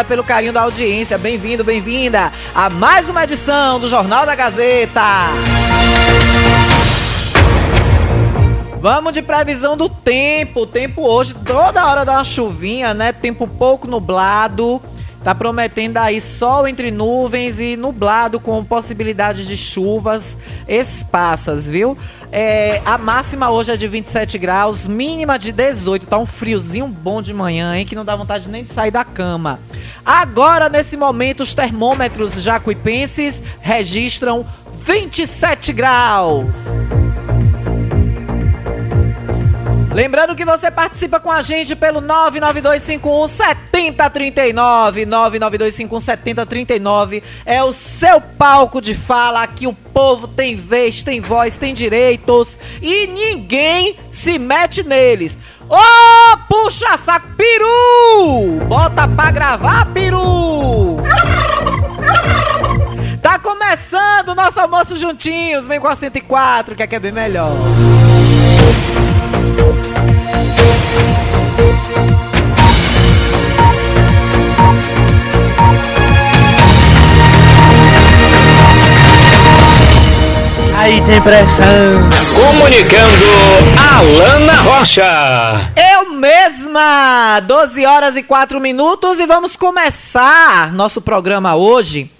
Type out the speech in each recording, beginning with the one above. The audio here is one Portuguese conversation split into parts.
Obrigada pelo carinho da audiência. Bem-vindo, bem-vinda a mais uma edição do Jornal da Gazeta. Vamos de previsão do tempo. O tempo hoje, toda hora dá uma chuvinha, né? Tempo pouco nublado. Tá prometendo aí sol entre nuvens e nublado com possibilidade de chuvas esparsas, viu? É, a máxima hoje é de 27 graus, mínima de 18. Tá um friozinho bom de manhã, hein? Que não dá vontade nem de sair da cama. Agora, nesse momento, os termômetros jacuipenses registram 27 graus. Lembrando que você participa com a gente pelo 99251 7039. 99251 7039 é o seu palco de fala. Aqui o povo tem vez, tem voz, tem direitos e ninguém se mete neles. Ô, oh, puxa saco, peru! Bota pra gravar, peru! Tá começando o nosso almoço juntinhos. Vem com a 104, que aqui é bem melhor. Aí tem pressão. Comunicando Alana Rocha. Eu mesma, 12 horas e 4 minutos e vamos começar nosso programa hoje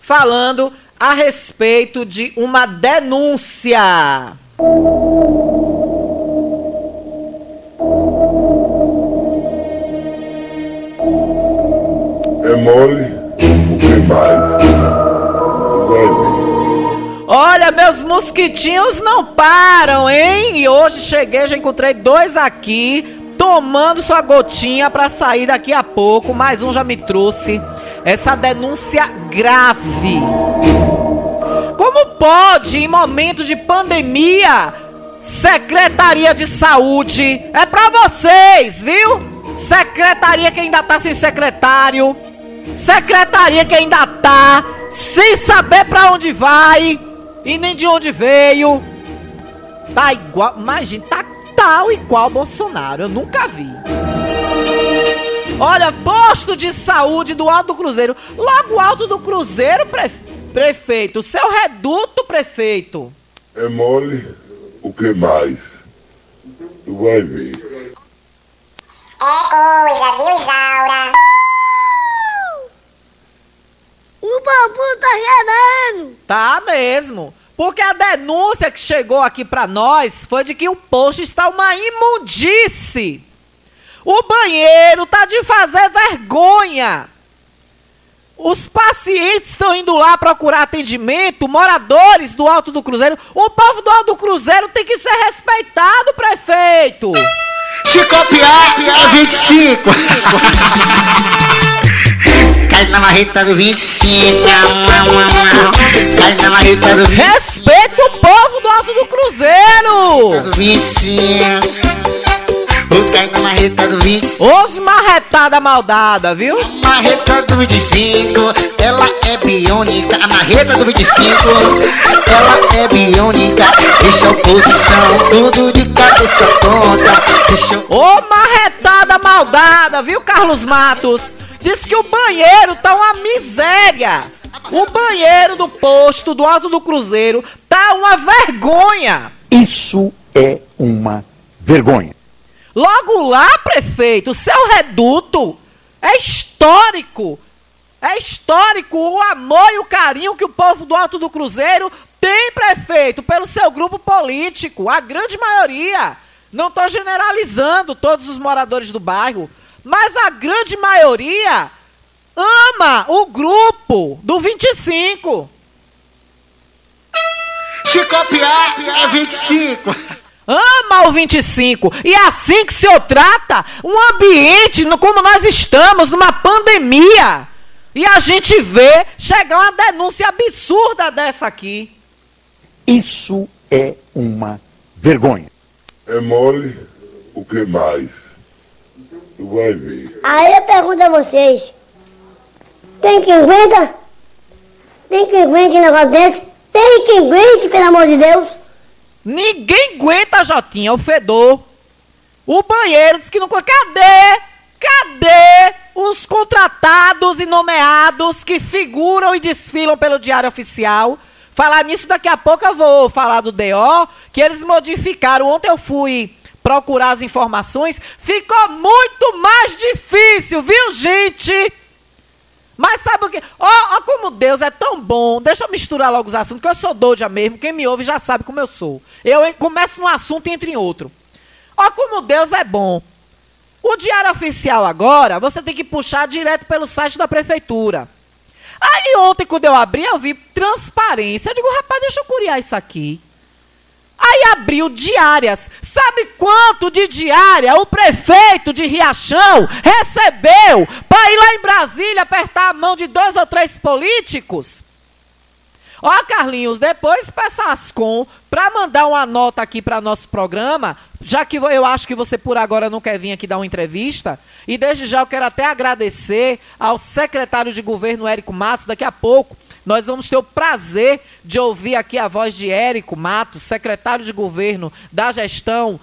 falando a respeito de uma denúncia. Mole, o que mais? Olha, meus mosquitinhos não param, hein? E hoje cheguei, já encontrei dois aqui, tomando sua gotinha para sair daqui a pouco. Mais um já me trouxe essa denúncia grave. Como pode, em momento de pandemia, Secretaria de Saúde é para vocês, viu? Secretaria que ainda tá sem secretário. Secretaria que ainda tá sem saber para onde vai e nem de onde veio. Tá igual, imagina, tá tal e qual Bolsonaro. Eu nunca vi. Olha, posto de saúde do Alto do Cruzeiro. Logo Alto do Cruzeiro, prefe... prefeito. Seu reduto, prefeito. É mole, o que mais? Tu vai ver. É coisa, viu, Isaura? O bambu tá gerando! Tá mesmo. Porque a denúncia que chegou aqui para nós foi de que o posto está uma imundice. O banheiro tá de fazer vergonha. Os pacientes estão indo lá procurar atendimento, moradores do Alto do Cruzeiro. O povo do Alto do Cruzeiro tem que ser respeitado, prefeito. Se copiar, é 25. Cai na marreta do 25. Cai na marreta do 25. Respeita o povo do Alto do Cruzeiro. Do 25. Cai na marreta do 25. Os marretada maldada, viu? A marreta do 25, ela é biônica. A marreta do 25, ela é biônica. Deixa a oposição tudo de cabeça tonta. Deixa eu... Ô marretada maldada, viu, Carlos Matos? Diz que o banheiro tá uma miséria. O banheiro do posto do Alto do Cruzeiro tá uma vergonha. Isso é uma vergonha. Logo lá, prefeito, o seu reduto é histórico. É histórico o amor e o carinho que o povo do Alto do Cruzeiro tem, prefeito, pelo seu grupo político. A grande maioria. Não estou generalizando todos os moradores do bairro, mas a grande maioria ama o grupo do 25. Se copiar, é 25. Ama o 25. E é assim que o senhor trata um ambiente no- como nós estamos, numa pandemia. E a gente vê chegar uma denúncia absurda dessa aqui. Isso é uma vergonha. É mole, o que mais? Tu vai ver. Aí eu pergunto a vocês: tem que aguenta? Tem que aguente um negócio desse? Tem que aguente, pelo amor de Deus? Ninguém aguenta, Jotinha, o fedor. O banheiro diz que não. Cadê? Cadê os contratados e nomeados que figuram e desfilam pelo Diário Oficial? Falar nisso daqui a pouco eu vou falar do DO, que eles modificaram. Ontem eu fui procurar as informações, ficou muito mais difícil, viu, gente? Mas sabe o que? Ó, ó como Deus é tão bom. Deixa eu misturar logo os assuntos, que eu sou doida mesmo. Quem me ouve já sabe como eu sou. Eu começo num assunto e entro em outro. Ó como Deus é bom. O diário oficial agora, você tem que puxar direto pelo site da prefeitura. Aí ontem, quando eu abri, eu vi transparência. Eu digo, rapaz, deixa eu curiar isso aqui. Aí abriu diárias. Sabe quanto de diária o prefeito de Riachão recebeu para ir lá em Brasília apertar a mão de dois ou três políticos? Ó, Carlinhos, depois peça a Ascom para mandar uma nota aqui para nosso programa, já que eu acho que você por agora não quer vir aqui dar uma entrevista. E desde já eu quero até agradecer ao secretário de governo Érico Matos. Daqui a pouco nós vamos ter o prazer de ouvir aqui a voz de Érico Matos, secretário de governo da gestão.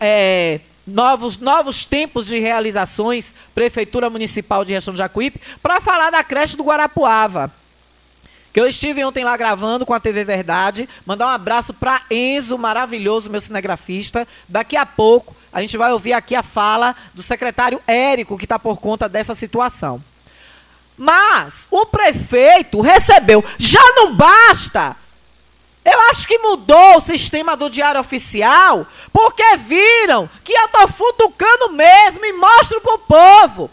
é, Novos, novos tempos de realizações, Prefeitura Municipal de Riachão de Jacuípe, para falar da creche do Guarapuava. Que eu estive ontem lá gravando com a TV Verdade. Mandar um abraço para Enzo, maravilhoso, meu cinegrafista. Daqui a pouco a gente vai ouvir aqui a fala do secretário Érico, que está por conta dessa situação. Mas o prefeito recebeu. Já não basta! Eu acho que mudou o sistema do Diário Oficial, porque viram que eu tô futucando mesmo e mostro pro povo.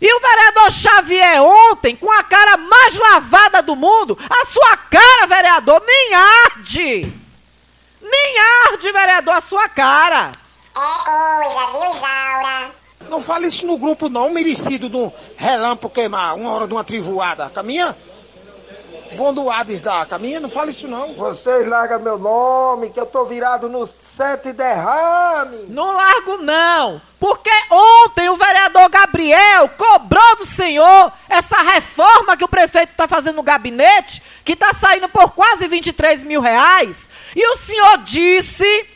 E o vereador Xavier ontem, com a cara mais lavada do mundo, a sua cara, vereador, nem arde. Nem arde, vereador, a sua cara. É coisa, viu, Isaura? Não fale isso no grupo não, merecido de um relâmpago queimar, uma hora de uma trivoada. Caminha? Bom do Hades da caminha, não fale isso não. Vocês largam meu nome, que eu tô virado nos sete derrame. Não largo não, porque ontem o vereador Gabriel cobrou do senhor essa reforma que o prefeito está fazendo no gabinete, que está saindo por quase 23 mil reais, e o senhor disse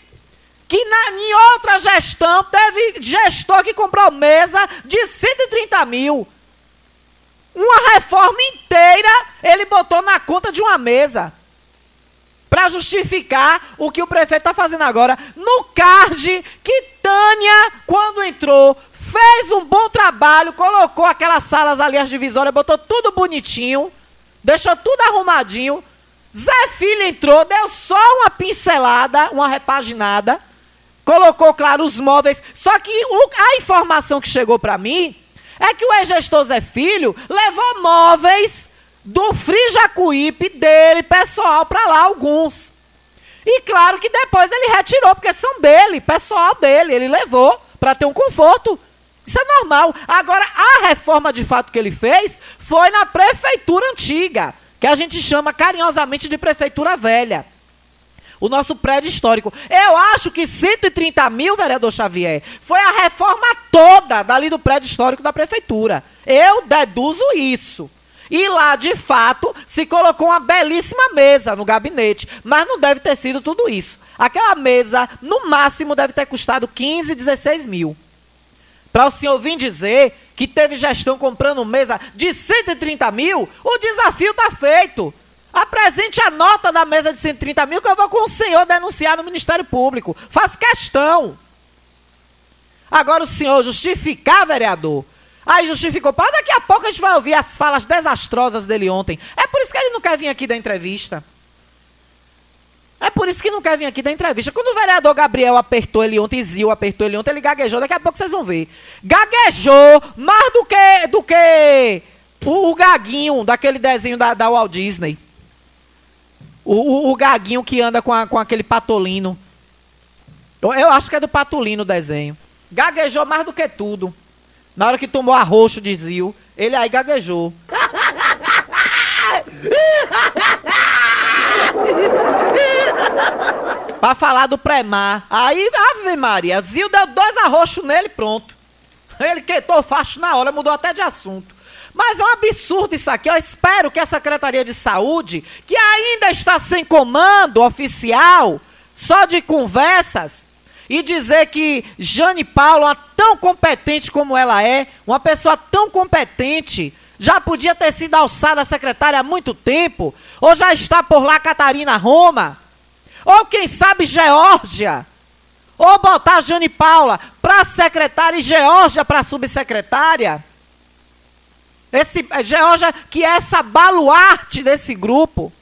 que na, em outra gestão teve gestor que comprou mesa de 130 mil. Uma reforma inteira ele botou na conta de uma mesa. Para justificar o que o prefeito está fazendo agora. No card que Tânia, quando entrou, fez um bom trabalho, colocou aquelas salas ali, as divisórias, botou tudo bonitinho, deixou tudo arrumadinho. Zé Filho entrou, deu só uma pincelada, uma repaginada, colocou, claro, os móveis. Só que o- a informação que chegou para mim é que o ex-gestor Zé Filho levou móveis do Free Jacuípe dele, pessoal, para lá, alguns. E claro que depois ele retirou, porque são dele, pessoal dele, ele levou para ter um conforto. Isso é normal. Agora, a reforma de fato que ele fez foi na prefeitura antiga, que a gente chama carinhosamente de prefeitura velha. O nosso prédio histórico. Eu acho que 130 mil, vereador Xavier, foi a reforma toda dali do prédio histórico da prefeitura. Eu deduzo isso. E lá, de fato, se colocou uma belíssima mesa no gabinete. Mas não deve ter sido tudo isso. Aquela mesa, no máximo, deve ter custado 15, 16 mil. Para o senhor vir dizer que teve gestão comprando mesa de 130 mil, o desafio está feito. Apresente a nota da mesa de 130 mil que eu vou com o senhor denunciar no Ministério Público. Faço questão. Agora o senhor justificar, vereador. Aí justificou. Para daqui a pouco a gente vai ouvir as falas desastrosas dele ontem. É por isso que ele não quer vir aqui da entrevista. É por isso que não quer vir aqui da entrevista. Quando o vereador Gabriel apertou ele ontem, Zil apertou ele ontem, ele gaguejou. Daqui a pouco vocês vão ver. Gaguejou mais do que, do que o, o gaguinho daquele desenho da, da Walt Disney. O, o, o, gaguinho que anda com, a, com aquele patolino. Eu, eu, acho que é do patolino o desenho. Gaguejou mais do que tudo. Na hora que tomou arroxo de Zil, ele aí gaguejou. pra falar do pré-mar. Aí, Ave Maria, Zil deu dois arroxos nele pronto. Ele quietou facho na hora, mudou até de assunto. Mas é um absurdo isso aqui. Eu espero que a Secretaria de Saúde, que ainda está sem comando oficial, só de conversas, e dizer que Jane Paula, tão competente como ela é, uma pessoa tão competente, já podia ter sido alçada a secretária há muito tempo, ou já está por lá Catarina Roma, ou quem sabe Geórgia, ou botar Jane Paula para secretária e Geórgia para subsecretária. Esse é, Georgia, que é essa baluarte desse grupo,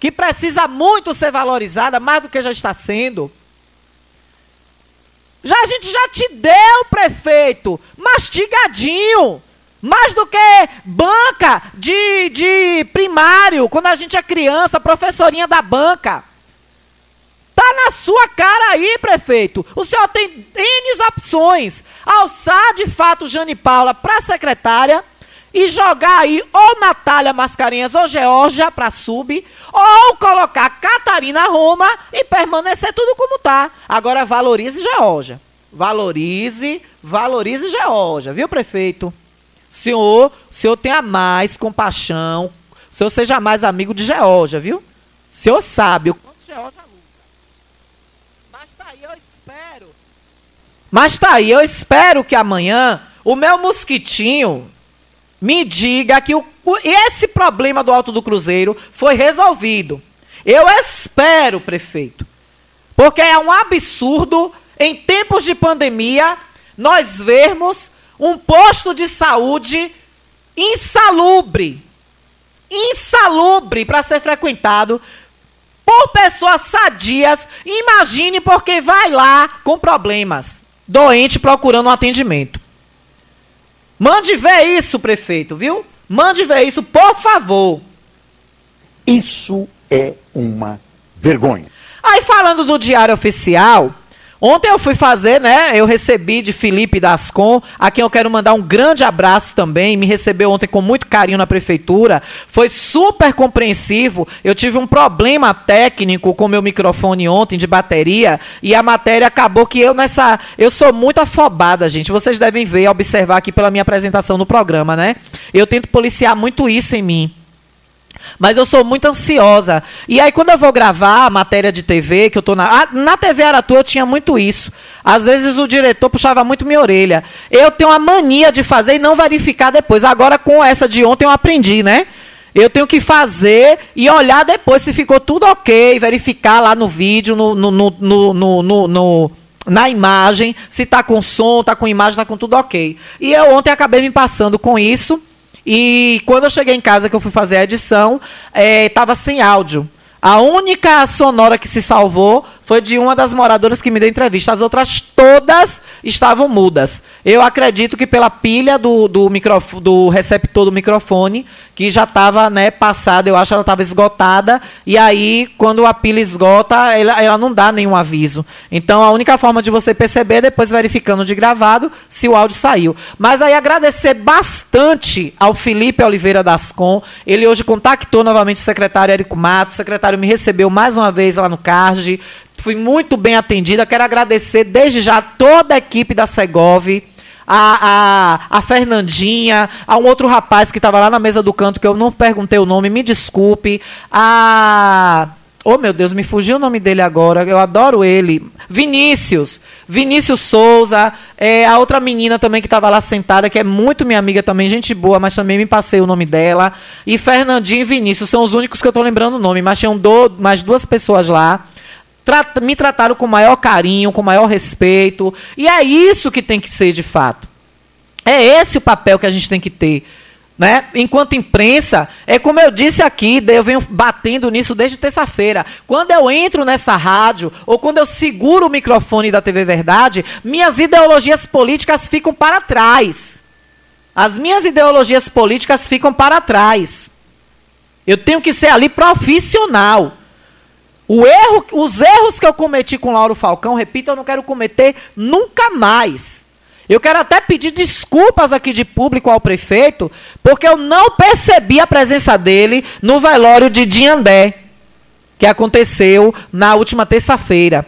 que precisa muito ser valorizada, mais do que já está sendo. Já a gente já te deu, prefeito, mastigadinho. Mais do que banca de, de primário, quando a gente é criança, professorinha da banca. Tá na sua cara aí, prefeito. O senhor tem N opções. Alçar de fato Jane Paula para secretária e jogar aí ou Natália Mascarenhas ou Georgia para sub, ou colocar Catarina Roma e permanecer tudo como tá. Agora valorize Georgia. Valorize, valorize Georgia, viu, prefeito? Senhor, senhor tenha mais compaixão, senhor seja mais amigo de Georgia, viu? Senhor sabe o quanto Georgia luta. Mas tá aí, eu espero. Mas tá aí, eu espero que amanhã o meu mosquitinho me diga que o, esse problema do Alto do Cruzeiro foi resolvido. Eu espero, prefeito. Porque é um absurdo, em tempos de pandemia, nós vermos um posto de saúde insalubre. Insalubre para ser frequentado por pessoas sadias. Imagine porque vai lá com problemas. Doente procurando um atendimento. Mande ver isso, prefeito, viu? Mande ver isso, por favor. Isso é uma vergonha. Aí falando do diário oficial, Ontem eu fui fazer, né? Eu recebi de Felipe Dascon, a quem eu quero mandar um grande abraço também. Me recebeu ontem com muito carinho na prefeitura. Foi super compreensivo. Eu tive um problema técnico com meu microfone ontem de bateria e a matéria acabou que eu nessa. Eu sou muito afobada, gente. Vocês devem ver, observar aqui pela minha apresentação no programa, né? Eu tento policiar muito isso em mim. Mas eu sou muito ansiosa. E aí, quando eu vou gravar a matéria de TV, que eu tô na. Ah, na TV Aratu eu tinha muito isso. Às vezes o diretor puxava muito minha orelha. Eu tenho a mania de fazer e não verificar depois. Agora, com essa de ontem, eu aprendi, né? Eu tenho que fazer e olhar depois se ficou tudo ok, verificar lá no vídeo, no, no, no, no, no na imagem, se tá com som, tá com imagem, tá com tudo ok. E eu ontem acabei me passando com isso. E quando eu cheguei em casa, que eu fui fazer a edição, estava é, sem áudio. A única sonora que se salvou foi de uma das moradoras que me deu entrevista. As outras todas estavam mudas. Eu acredito que pela pilha do, do, microfone, do receptor do microfone, que já estava né, passada, eu acho que ela estava esgotada. E aí, quando a pilha esgota, ela, ela não dá nenhum aviso. Então, a única forma de você perceber é depois verificando de gravado se o áudio saiu. Mas aí agradecer bastante ao Felipe Oliveira Dascon. Ele hoje contactou novamente o secretário Érico Matos. O secretário me recebeu mais uma vez lá no CARD. Fui muito bem atendida. Quero agradecer desde já toda a equipe da Segov. A, a, a, Fernandinha, a um outro rapaz que estava lá na mesa do canto, que eu não perguntei o nome, me desculpe. A. Oh, meu Deus, me fugiu o nome dele agora. Eu adoro ele. Vinícius. Vinícius Souza. É, a outra menina também que estava lá sentada, que é muito minha amiga também, gente boa, mas também me passei o nome dela. E Fernandinho e Vinícius são os únicos que eu estou lembrando o nome, mas tinham do, mais duas pessoas lá me trataram com maior carinho, com maior respeito. E é isso que tem que ser de fato. É esse o papel que a gente tem que ter. Né? Enquanto imprensa, é como eu disse aqui, eu venho batendo nisso desde terça-feira. Quando eu entro nessa rádio, ou quando eu seguro o microfone da TV Verdade, minhas ideologias políticas ficam para trás. As minhas ideologias políticas ficam para trás. Eu tenho que ser ali profissional. O erro, os erros que eu cometi com Lauro Falcão, repito, eu não quero cometer nunca mais. Eu quero até pedir desculpas aqui de público ao prefeito, porque eu não percebi a presença dele no velório de Diandé, que aconteceu na última terça-feira.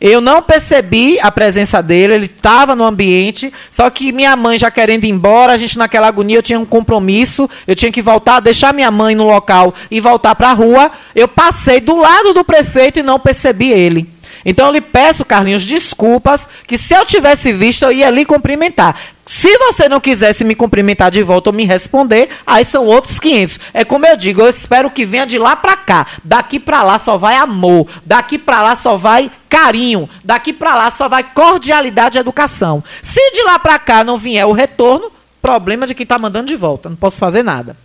Eu não percebi a presença dele, ele estava no ambiente, só que minha mãe já querendo ir embora, a gente naquela agonia, eu tinha um compromisso, eu tinha que voltar, deixar minha mãe no local e voltar para a rua. Eu passei do lado do prefeito e não percebi ele. Então eu lhe peço, Carlinhos, desculpas, que se eu tivesse visto, eu ia lhe cumprimentar. Se você não quisesse me cumprimentar de volta ou me responder, aí são outros 500. É como eu digo, eu espero que venha de lá para cá. Daqui para lá só vai amor, daqui para lá só vai carinho, daqui para lá só vai cordialidade e educação. Se de lá para cá não vier o retorno, problema de quem está mandando de volta, não posso fazer nada.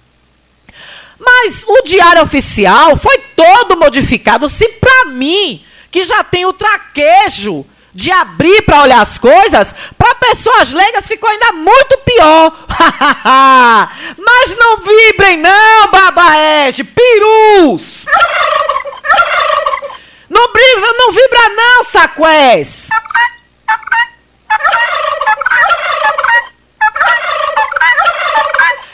Mas o diário oficial foi todo modificado. Se para mim que já tem o traquejo de abrir para olhar as coisas, para pessoas leigas ficou ainda muito pior. Mas não vibrem não, babaege, perus. Não, não vibra não, saqués.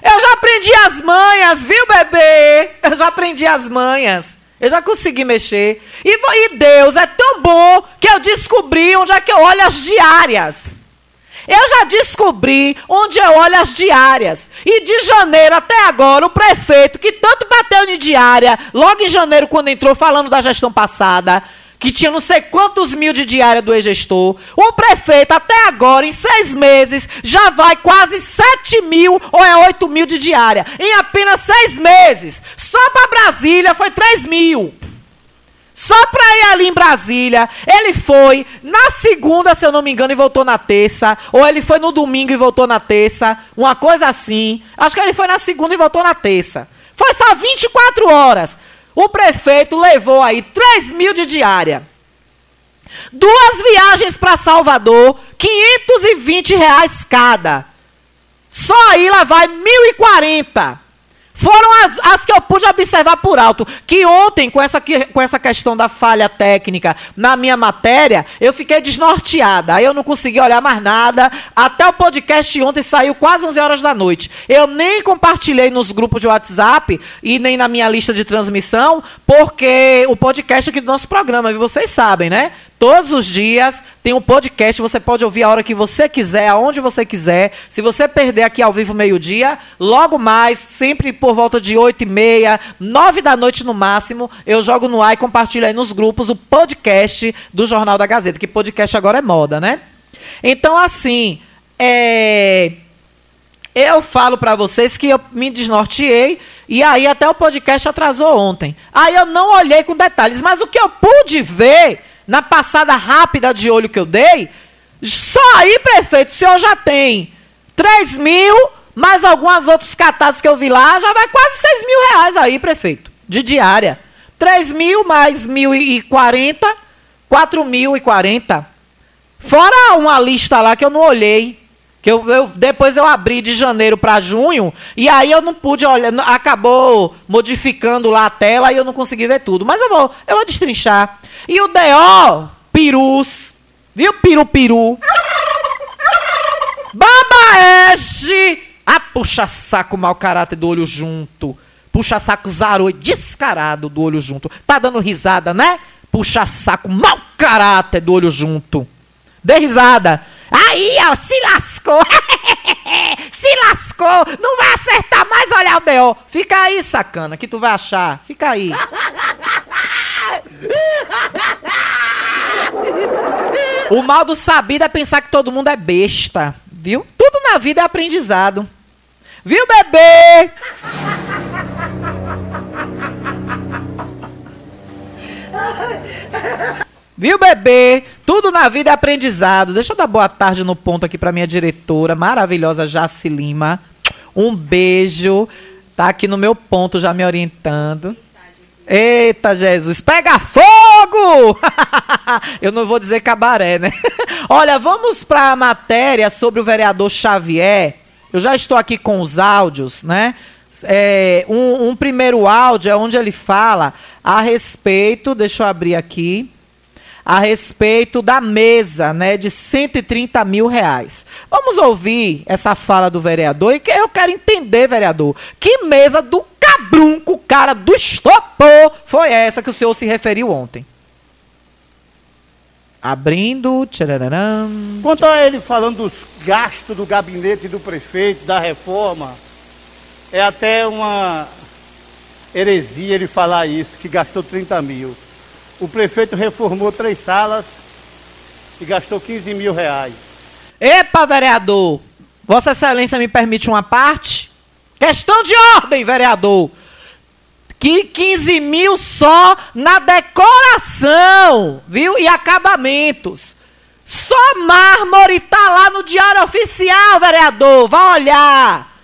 Eu já aprendi as manhas, viu, bebê? Eu já aprendi as manhas. Eu já consegui mexer. E, e, Deus é tão bom que eu descobri onde é que eu olho as diárias. Eu já descobri onde eu olho as diárias. E de janeiro até agora, o prefeito, que tanto bateu em diária, logo em janeiro, quando entrou falando da gestão passada, que tinha não sei quantos mil de diária do ex-gestor. O prefeito, até agora, em seis meses, já vai quase 7 mil ou é 8 mil de diária. Em apenas seis meses. Só para Brasília foi 3 mil. Só para ir ali em Brasília, ele foi na segunda, se eu não me engano, e voltou na terça. Ou ele foi no domingo e voltou na terça. Uma coisa assim. Acho que ele foi na segunda e voltou na terça. Foi só 24 horas. O prefeito levou aí 3 mil de diária. Duas viagens para Salvador, 520 reais cada. Só aí lá vai 1.040. Foram as, as, que eu pude observar por alto. Que ontem, com essa, com essa questão da falha técnica na minha matéria, eu fiquei desnorteada. Aí eu não consegui olhar mais nada. Até o podcast ontem saiu quase 11 horas da noite. Eu nem compartilhei nos grupos de WhatsApp e nem na minha lista de transmissão, porque o podcast aqui do nosso programa, vocês sabem, né? Todos os dias tem um podcast, você pode ouvir a hora que você quiser, aonde você quiser. Se você perder aqui ao vivo meio-dia, logo mais, sempre por volta de 8 e meia, 9 da noite no máximo, eu jogo no ar e compartilho aí nos grupos o podcast do Jornal da Gazeta, que podcast agora é moda, né? Então, assim, é... eu falo para vocês que eu me desnorteei e aí até o podcast atrasou ontem. Aí eu não olhei com detalhes, mas o que eu pude ver na passada rápida de olho que eu dei, só aí, prefeito, o senhor já tem 3 mil, mais algumas outros catades que eu vi lá, já vai quase 6 mil reais aí, prefeito, de diária. 3 mil mais 1.040, 4.040. Fora uma lista lá que eu não olhei. Que eu, eu- depois eu abri de janeiro para junho e aí eu não pude olhar, acabou modificando lá a tela e eu não consegui ver tudo. Mas eu vou, eu vou destrinchar. E o DO, Pirus, viu Piru Piru? Babaege! Ah, puxa saco mau caráter do olho junto. Puxa saco zaroi descarado do olho junto. Tá dando risada, né? Puxa saco mau caráter do olho junto. Dê risada. Aí, ó, se lascou. se lascou. Não vai acertar mais olhar o D.O. Fica aí, sacana, que tu vai achar. Fica aí. O mal do sabido é pensar que todo mundo é besta, viu? Tudo na vida é aprendizado. Viu, bebê? Viu, bebê? Tudo na vida é aprendizado. Deixa eu dar boa tarde no ponto aqui pra minha diretora, maravilhosa Jaci Lima. Um beijo. Tá aqui no meu ponto já me orientando. Eita, Jesus, pega fogo! Eu não vou dizer cabaré, né? Olha, vamos para a matéria sobre o vereador Xavier. Eu já estou aqui com os áudios, né? É, um, um primeiro áudio é onde ele fala a respeito, deixa eu abrir aqui, a respeito da mesa, né, de 130 mil reais. Vamos ouvir essa fala do vereador e que eu quero entender, vereador, que mesa do cabrunco, cara do estopor, foi essa que o senhor se referiu ontem? Abrindo, tchararam. Quanto a ele falando dos gastos do gabinete do prefeito, da reforma, é até uma heresia ele falar isso, que gastou 30 mil. O prefeito reformou três salas e gastou 15 mil reais. Epa, vereador! Vossa Excelência me permite uma parte? Questão de ordem, vereador! Que 15 mil só na decoração, viu? E acabamentos. Só mármore tá lá no Diário Oficial, vereador. Vá olhar.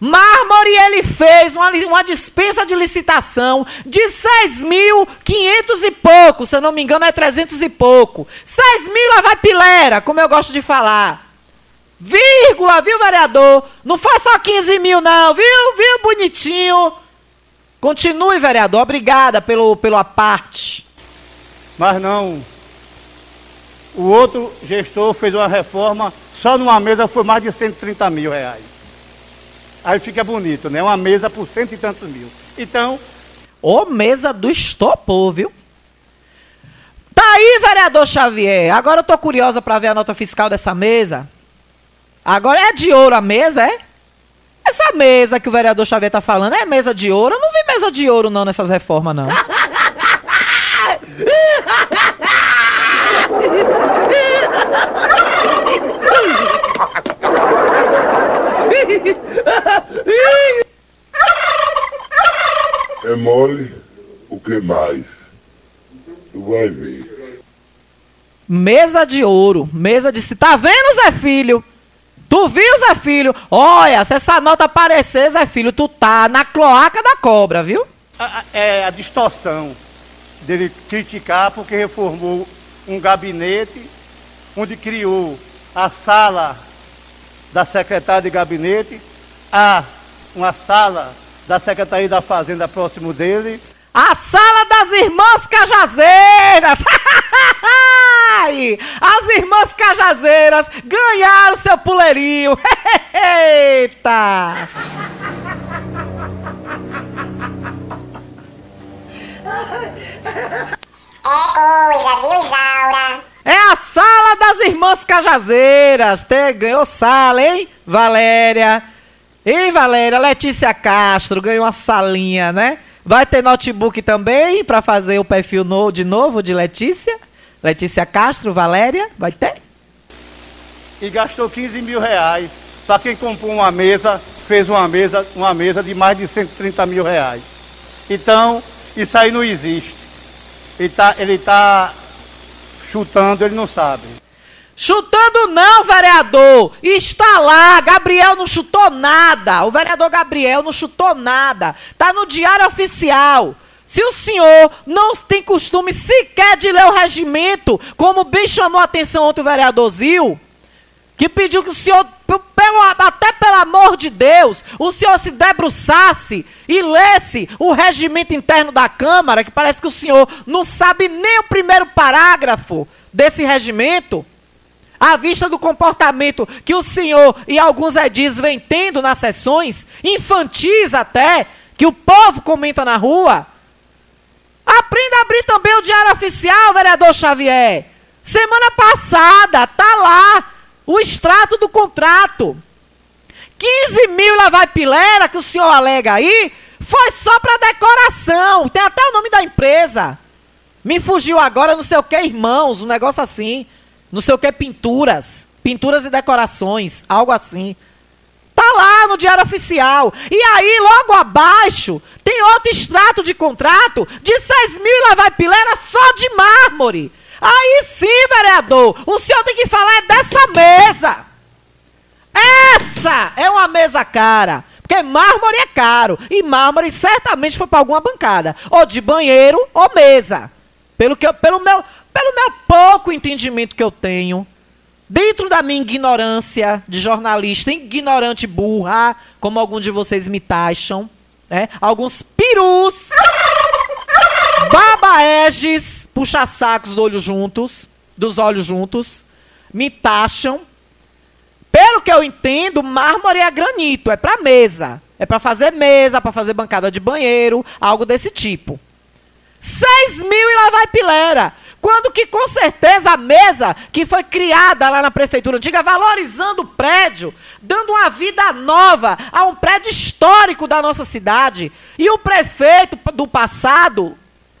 Mármore ele fez uma, uma dispensa de licitação de 6.500 e pouco, se eu não me engano é 300 e pouco. 6 mil lá vai pilera, como eu gosto de falar. Vírgula, viu, vereador? Não foi só 15 mil, não, viu? Viu, bonitinho? Continue, vereador. Obrigada pelo, pelo aparte. Mas não. O outro gestor fez uma reforma, só numa mesa foi mais de 130 mil reais. Aí fica bonito, né? Uma mesa por cento e tantos mil. Então, Ô, mesa do estopor, viu? Tá aí, vereador Xavier. Agora eu tô curiosa pra ver a nota fiscal dessa mesa. Agora é de ouro a mesa, é? Essa mesa que o vereador Xavier tá falando é mesa de ouro? Eu não vi mesa de ouro não nessas reformas, não. É mole, o que mais? Tu vai ver. Mesa de ouro, mesa de... Tá vendo, Zé Filho? Tu viu, Zé Filho? Olha, se essa nota aparecer, Zé Filho, tu tá na cloaca da cobra, viu? a- a- é a distorção dele criticar porque reformou um gabinete onde criou a sala da secretária de gabinete, a uma sala da Secretaria da Fazenda próximo dele. A sala das irmãs cajazeiras! Ai, As irmãs cajazeiras ganharam seu puleirinho! Eita! É coisa, viu, Isaura? É a sala das irmãs cajazeiras! Te, ganhou sala, hein, Valéria? Hein, Valéria? Letícia Castro ganhou uma salinha, né? Vai ter notebook também pra fazer o perfil no, de novo de Letícia? Letícia Castro, Valéria? Vai ter? e gastou 15 mil reais. Para quem comprou uma mesa, fez uma mesa, uma mesa de mais de 130 mil reais. Então, isso aí não existe. Ele está ele tá chutando, ele não sabe. Chutando não, vereador! Está lá, Gabriel não chutou nada. O vereador Gabriel não chutou nada. Tá no diário oficial. Se o senhor não tem costume sequer de ler o regimento, como bem chamou a atenção ontem o vereador Zil, que pediu que o senhor, pelo, até pelo amor de Deus, o senhor se debruçasse e lesse o regimento interno da Câmara, que parece que o senhor não sabe nem o primeiro parágrafo desse regimento, à vista do comportamento que o senhor e alguns edis vêm tendo nas sessões, infantis até, que o povo comenta na rua. Aprenda a abrir também o diário oficial, vereador Xavier. Semana passada, tá lá o extrato do contrato. 15 mil lá vai pilera que o senhor alega aí, foi só para decoração. Tem até o nome da empresa. Me fugiu agora, não sei o que, irmãos, um negócio assim. Não sei o que, pinturas. Pinturas e decorações, algo assim. Tá lá no Diário Oficial. E aí, logo abaixo, tem outro extrato de contrato de 6 mil e lá vai pilera só de mármore. Aí sim, vereador, o senhor tem que falar é dessa mesa. Essa é uma mesa cara. Porque mármore é caro. E mármore certamente foi para alguma bancada. Ou de banheiro ou mesa. Pelo, que eu, pelo, meu, pelo meu pouco entendimento que eu tenho, dentro da minha ignorância de jornalista, ignorante burra, como alguns de vocês me taxam, né? alguns perus, babaeges, puxa-sacos do olho juntos, dos olhos juntos, me taxam. Pelo que eu entendo, mármore é granito, é para mesa. É para fazer mesa, para fazer bancada de banheiro, algo desse tipo. 6 mil e lá vai pilera. Quando que com certeza a mesa que foi criada lá na prefeitura antiga, valorizando o prédio, dando uma vida nova a um prédio histórico da nossa cidade, e o prefeito do passado,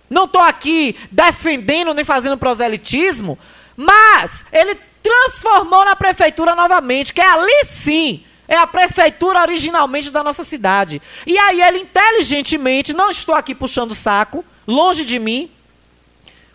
não estou aqui defendendo nem fazendo proselitismo, mas ele transformou na prefeitura novamente, que é ali sim é a prefeitura originalmente da nossa cidade. E aí ele inteligentemente, não estou aqui puxando o saco, longe de mim.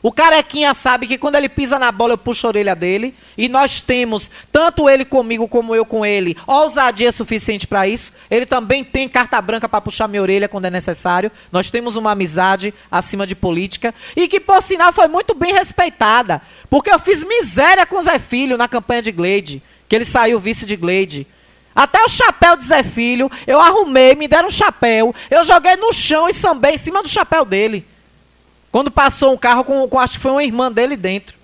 O carequinha sabe que quando ele pisa na bola eu puxo a orelha dele. E nós temos, tanto ele comigo como eu com ele, ousadia suficiente para isso. Ele também tem carta branca para puxar minha orelha quando é necessário. Nós temos uma amizade acima de política. E que, por sinal, foi muito bem respeitada. Porque eu fiz miséria com Zé Filho na campanha de Gleide. Que ele saiu vice de Gleide. Até o chapéu de Zé Filho, eu arrumei, me deram um chapéu. Eu joguei no chão e sambei em cima do chapéu dele. Quando passou um carro com, com acho que foi uma irmã dele dentro.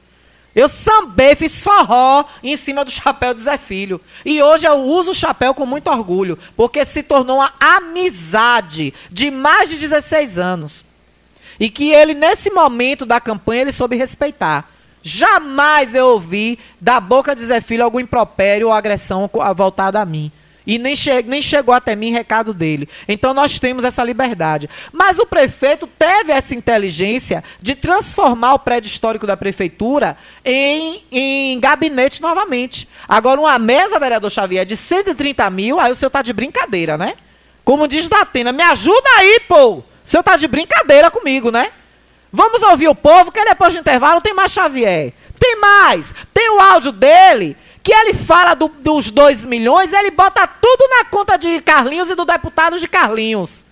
Eu sambei, fiz forró em cima do chapéu de Zé Filho. E hoje eu uso o chapéu com muito orgulho, porque se tornou uma amizade de mais de 16 anos. E que ele, nesse momento da campanha, ele soube respeitar. Jamais eu ouvi da boca de Zé Filho algum impropério ou agressão voltada a mim. E nem, che nem chegou até mim recado dele. Então nós temos essa liberdade. Mas o prefeito teve essa inteligência de transformar o prédio histórico da prefeitura em, em gabinete novamente. Agora, uma mesa, vereador Xavier, de 130 mil, aí o senhor está de brincadeira, né? Como diz Datena, me ajuda aí, pô! O senhor está de brincadeira comigo, né? Vamos ouvir o povo, que depois do intervalo tem mais Xavier. Tem mais. Tem o áudio dele que ele fala do, dos 2 milhões, ele bota tudo na conta de Carlinhos e do deputado de Carlinhos.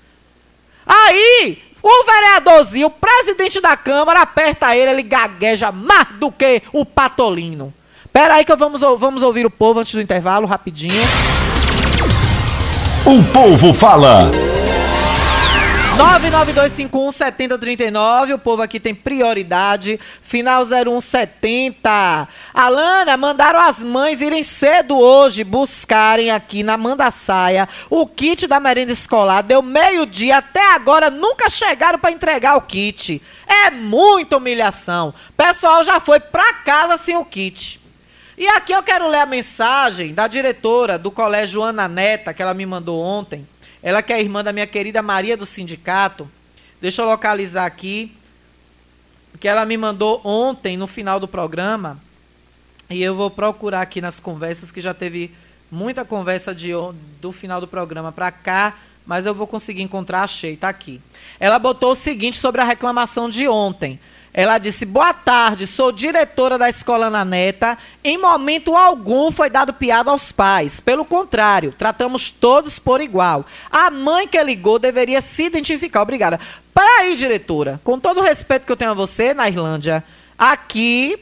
Aí, o vereadorzinho, o presidente da Câmara, aperta ele, ele gagueja mais do que o patolino. Pera aí que vamos, vamos ouvir o povo antes do intervalo, rapidinho. O povo fala. 992517039, o povo aqui tem prioridade. Final 0170. Alana, mandaram as mães irem cedo hoje buscarem aqui na Mandaçaia o kit da merenda escolar. Deu meio-dia, até agora nunca chegaram para entregar o kit. É muita humilhação. Pessoal já foi para casa sem o kit. E aqui eu quero ler a mensagem da diretora do colégio Ana Neta, que ela me mandou ontem. Ela que é irmã da minha querida Maria do Sindicato. Deixa eu localizar aqui. Que ela me mandou ontem, no final do programa. E eu vou procurar aqui nas conversas, que já teve muita conversa de, do final do programa para cá. Mas eu vou conseguir encontrar, achei, tá aqui. Ela botou o seguinte sobre a reclamação de ontem. Ela disse: Boa tarde, sou diretora da escola na neta. Em momento algum foi dado piada aos pais. Pelo contrário, tratamos todos por igual. A mãe que ligou deveria se identificar. Obrigada. Para aí, diretora, com todo o respeito que eu tenho a você, na Irlândia, aqui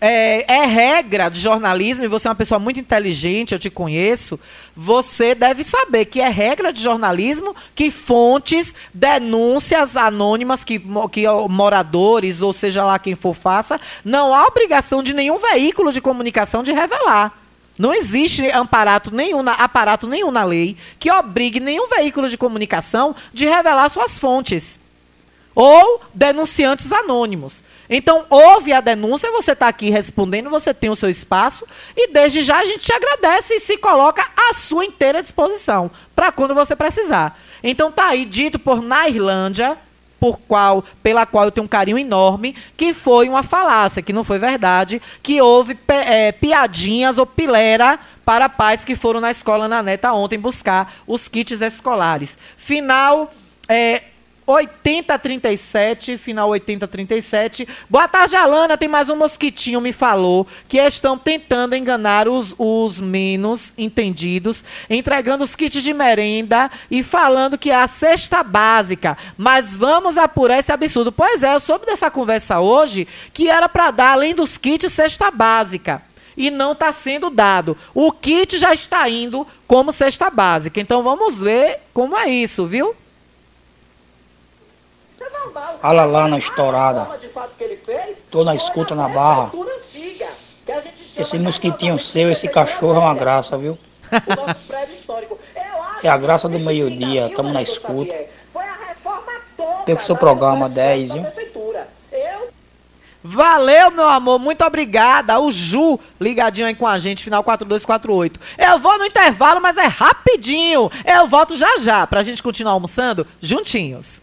é, é, regra de jornalismo, e você é uma pessoa muito inteligente, eu te conheço, você deve saber que é regra de jornalismo que fontes, denúncias anônimas que, que moradores, ou seja lá quem for faça, não há obrigação de nenhum veículo de comunicação de revelar. Não existe aparato nenhum, aparato nenhum na lei que obrigue nenhum veículo de comunicação de revelar suas fontes. Ou denunciantes anônimos. Então, houve a denúncia, você está aqui respondendo, você tem o seu espaço, e desde já a gente te agradece e se coloca à sua inteira disposição, para quando você precisar. Então, tá aí dito por na Irlândia, por qual, pela qual eu tenho um carinho enorme, que foi uma falácia, que não foi verdade, que houve é, piadinhas ou pilera para pais que foram na escola na neta ontem buscar os kits escolares. Final. É, 8037, final 8037. Boa tarde, Alana. Tem mais um mosquitinho, me falou, que estão tentando enganar os, os menos entendidos, entregando os kits de merenda e falando que é a cesta básica. Mas vamos apurar esse absurdo. Pois é, eu soube dessa conversa hoje que era para dar, além dos kits, cesta básica e não está sendo dado. O kit já está indo como cesta básica. Então vamos ver como é isso, viu? Olha lá na estourada. Tô na escuta na barra. Esse mosquitinho seu, esse cachorro é uma graça, viu? É a graça do meio-dia, estamos na escuta. Perca o seu programa 10, viu? Valeu, meu amor, muito obrigada. O Ju ligadinho aí com a gente, final 4248. Eu vou no intervalo, mas é rapidinho. Eu volto já já pra gente continuar almoçando juntinhos.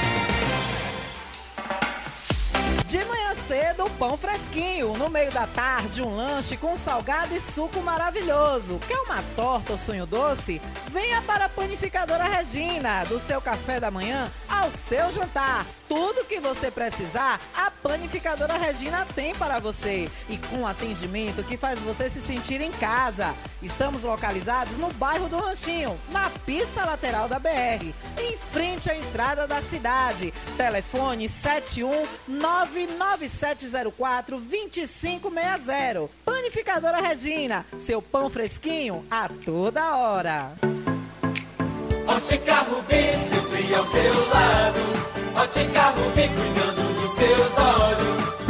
Pão fresquinho. No meio da tarde, um lanche com salgado e suco maravilhoso. Quer uma torta ou sonho doce? Venha para a Panificadora Regina. Do seu café da manhã ao seu jantar. Tudo que você precisar, a Panificadora Regina tem para você. E com atendimento que faz você se sentir em casa. Estamos localizados no bairro do Ranchinho, na pista lateral da BR, em frente à entrada da cidade. Telefone 7199704 2560. Panificadora Regina, seu pão fresquinho a toda hora. Ótica Rubi, sempre ao seu lado. Ótica Rubi, cuidando dos seus olhos.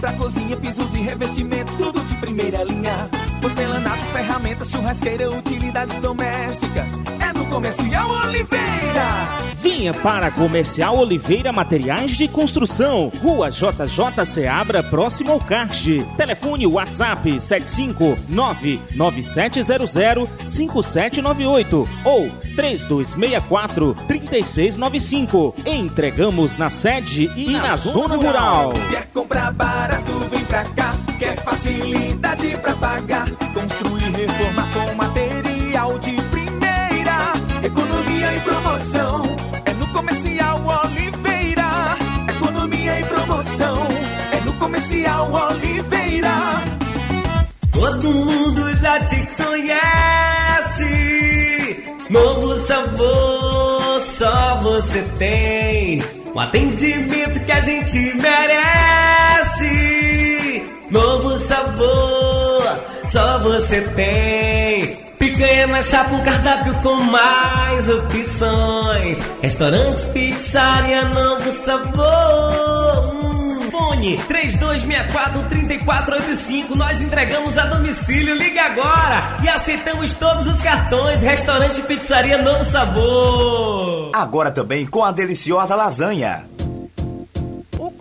pra cozinha, pisos e revestimentos, tudo de primeira linha. Porcelanato, ferramentas, churrasqueira, utilidades domésticas. Comercial Oliveira. Vinha para Comercial Oliveira Materiais de Construção, Rua JJ Seabra, próximo ao kart. Telefone WhatsApp 75997005798 ou 3264-3695. Entregamos na sede e, na, zona rural. Quer comprar barato, vem pra cá. Quer facilidade pra pagar. Construir, reformar com material É no Comercial Oliveira. Economia e promoção. É no Comercial Oliveira. Todo mundo já te conhece. Novo sabor, só você tem. Um atendimento que a gente merece. Novo sabor, só você tem. Picanha na chapa, um cardápio com mais opções. Restaurante, pizzaria, novo sabor. Hum, Fone 3264-3485. Nós entregamos a domicílio. Liga agora e aceitamos todos os cartões. Restaurante Pizzaria Novo Sabor. Agora também com a deliciosa lasanha.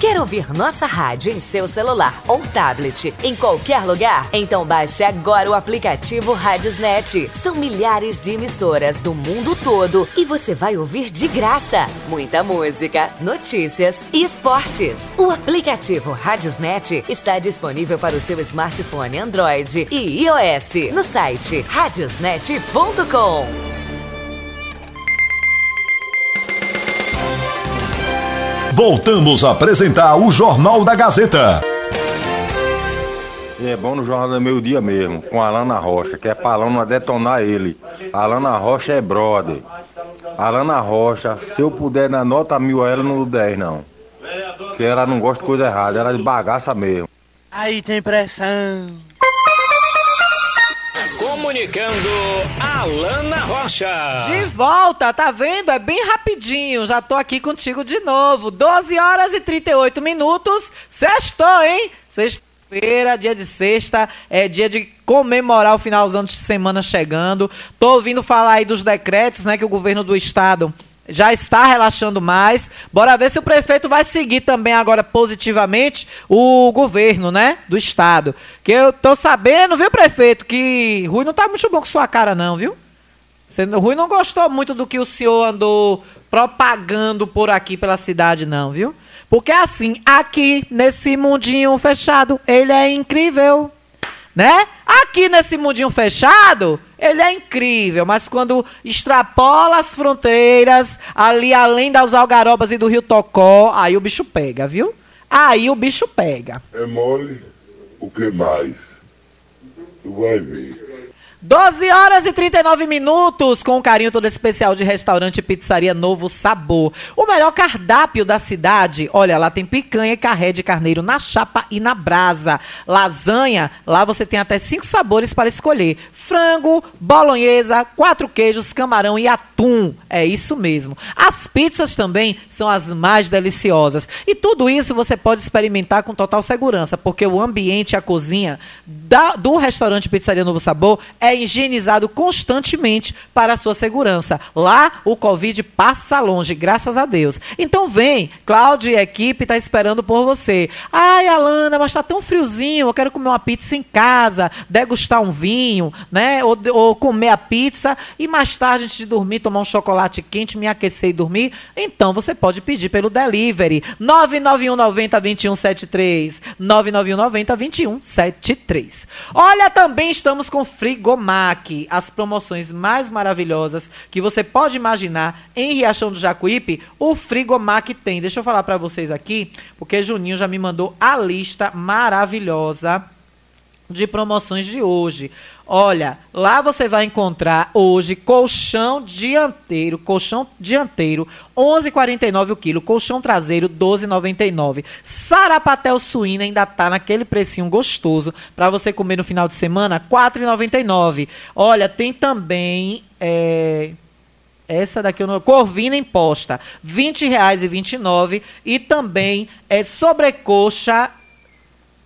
Quer ouvir nossa rádio em seu celular ou tablet, em qualquer lugar? Então baixe agora o aplicativo Rádiosnet. São milhares de emissoras do mundo todo e você vai ouvir de graça muita música, notícias e esportes. O aplicativo Rádiosnet está disponível para o seu smartphone Android e iOS no site radiosnet.com. Voltamos a apresentar o Jornal da Gazeta. E é bom no Jornal do Meio Dia mesmo, com a Alana Rocha, que é pra Alana detonar ele. A Alana Rocha é brother. A Alana Rocha, se eu puder dar nota mil a ela, não dou 10 não. Porque ela não gosta de coisa errada, ela é de bagaça mesmo. Aí tem pressão. Comunicando Alana Rocha. De volta, tá vendo? É bem rapidinho. Já tô aqui contigo de novo. 12 horas e 38 minutos. Sextou, hein? Sexta-feira, dia de sexta, é dia de comemorar o finalzão de semana chegando. Tô ouvindo falar aí dos decretos, né, que o governo do estado já está relaxando mais. Bora ver se o prefeito vai seguir também agora positivamente o governo, né, do estado. Que eu tô sabendo, viu, prefeito, que Rui não tá muito bom com sua cara não, viu? Você, Rui não gostou muito do que o senhor andou propagando por aqui pela cidade não, viu? Porque assim, aqui nesse mundinho fechado, ele é incrível né? Aqui nesse mundinho fechado, ele é incrível, mas quando extrapola as fronteiras, ali além das algarobas e do rio Tocó, aí o bicho pega, viu? Aí o bicho pega. É mole, o que mais? Tu vai ver. 12 horas e 39 minutos, com um carinho todo especial de restaurante pizzaria Novo Sabor. O melhor cardápio da cidade. Olha, lá tem picanha e carré de carneiro na chapa e na brasa. Lasanha, lá você tem até cinco sabores para escolher: frango, bolonhesa, quatro queijos, camarão e atum. É isso mesmo. As pizzas também são as mais deliciosas. E tudo isso você pode experimentar com total segurança, porque o ambiente a cozinha da- do restaurante Pizzaria Novo Sabor é higienizado constantemente para a sua segurança. Lá, o Covid passa longe, graças a Deus. Então vem, Cláudia e a equipe está esperando por você. Ai, Alana, mas está tão friozinho, eu quero comer uma pizza em casa, degustar um vinho, né? Ou, ou comer a pizza e mais tarde, antes de dormir, tomar um chocolate chocolate quente, me aquecer e dormir? Então você pode pedir pelo delivery. 991 90 2173. 991 90 2173. Olha, também estamos com Frigomac, as promoções mais maravilhosas que você pode imaginar em Riachão do Jacuípe, o Frigomac tem. Deixa eu falar para vocês aqui, porque Juninho já me mandou a lista maravilhosa de promoções de hoje. Olha, lá você vai encontrar hoje colchão dianteiro, colchão dianteiro 11,49 o quilo, colchão traseiro 12,99. Sarapatel suína ainda tá naquele precinho gostoso para você comer no final de semana, 4,99. Olha, tem também é, essa daqui não. Corvina imposta, R$ 20,29. E também é sobrecoxa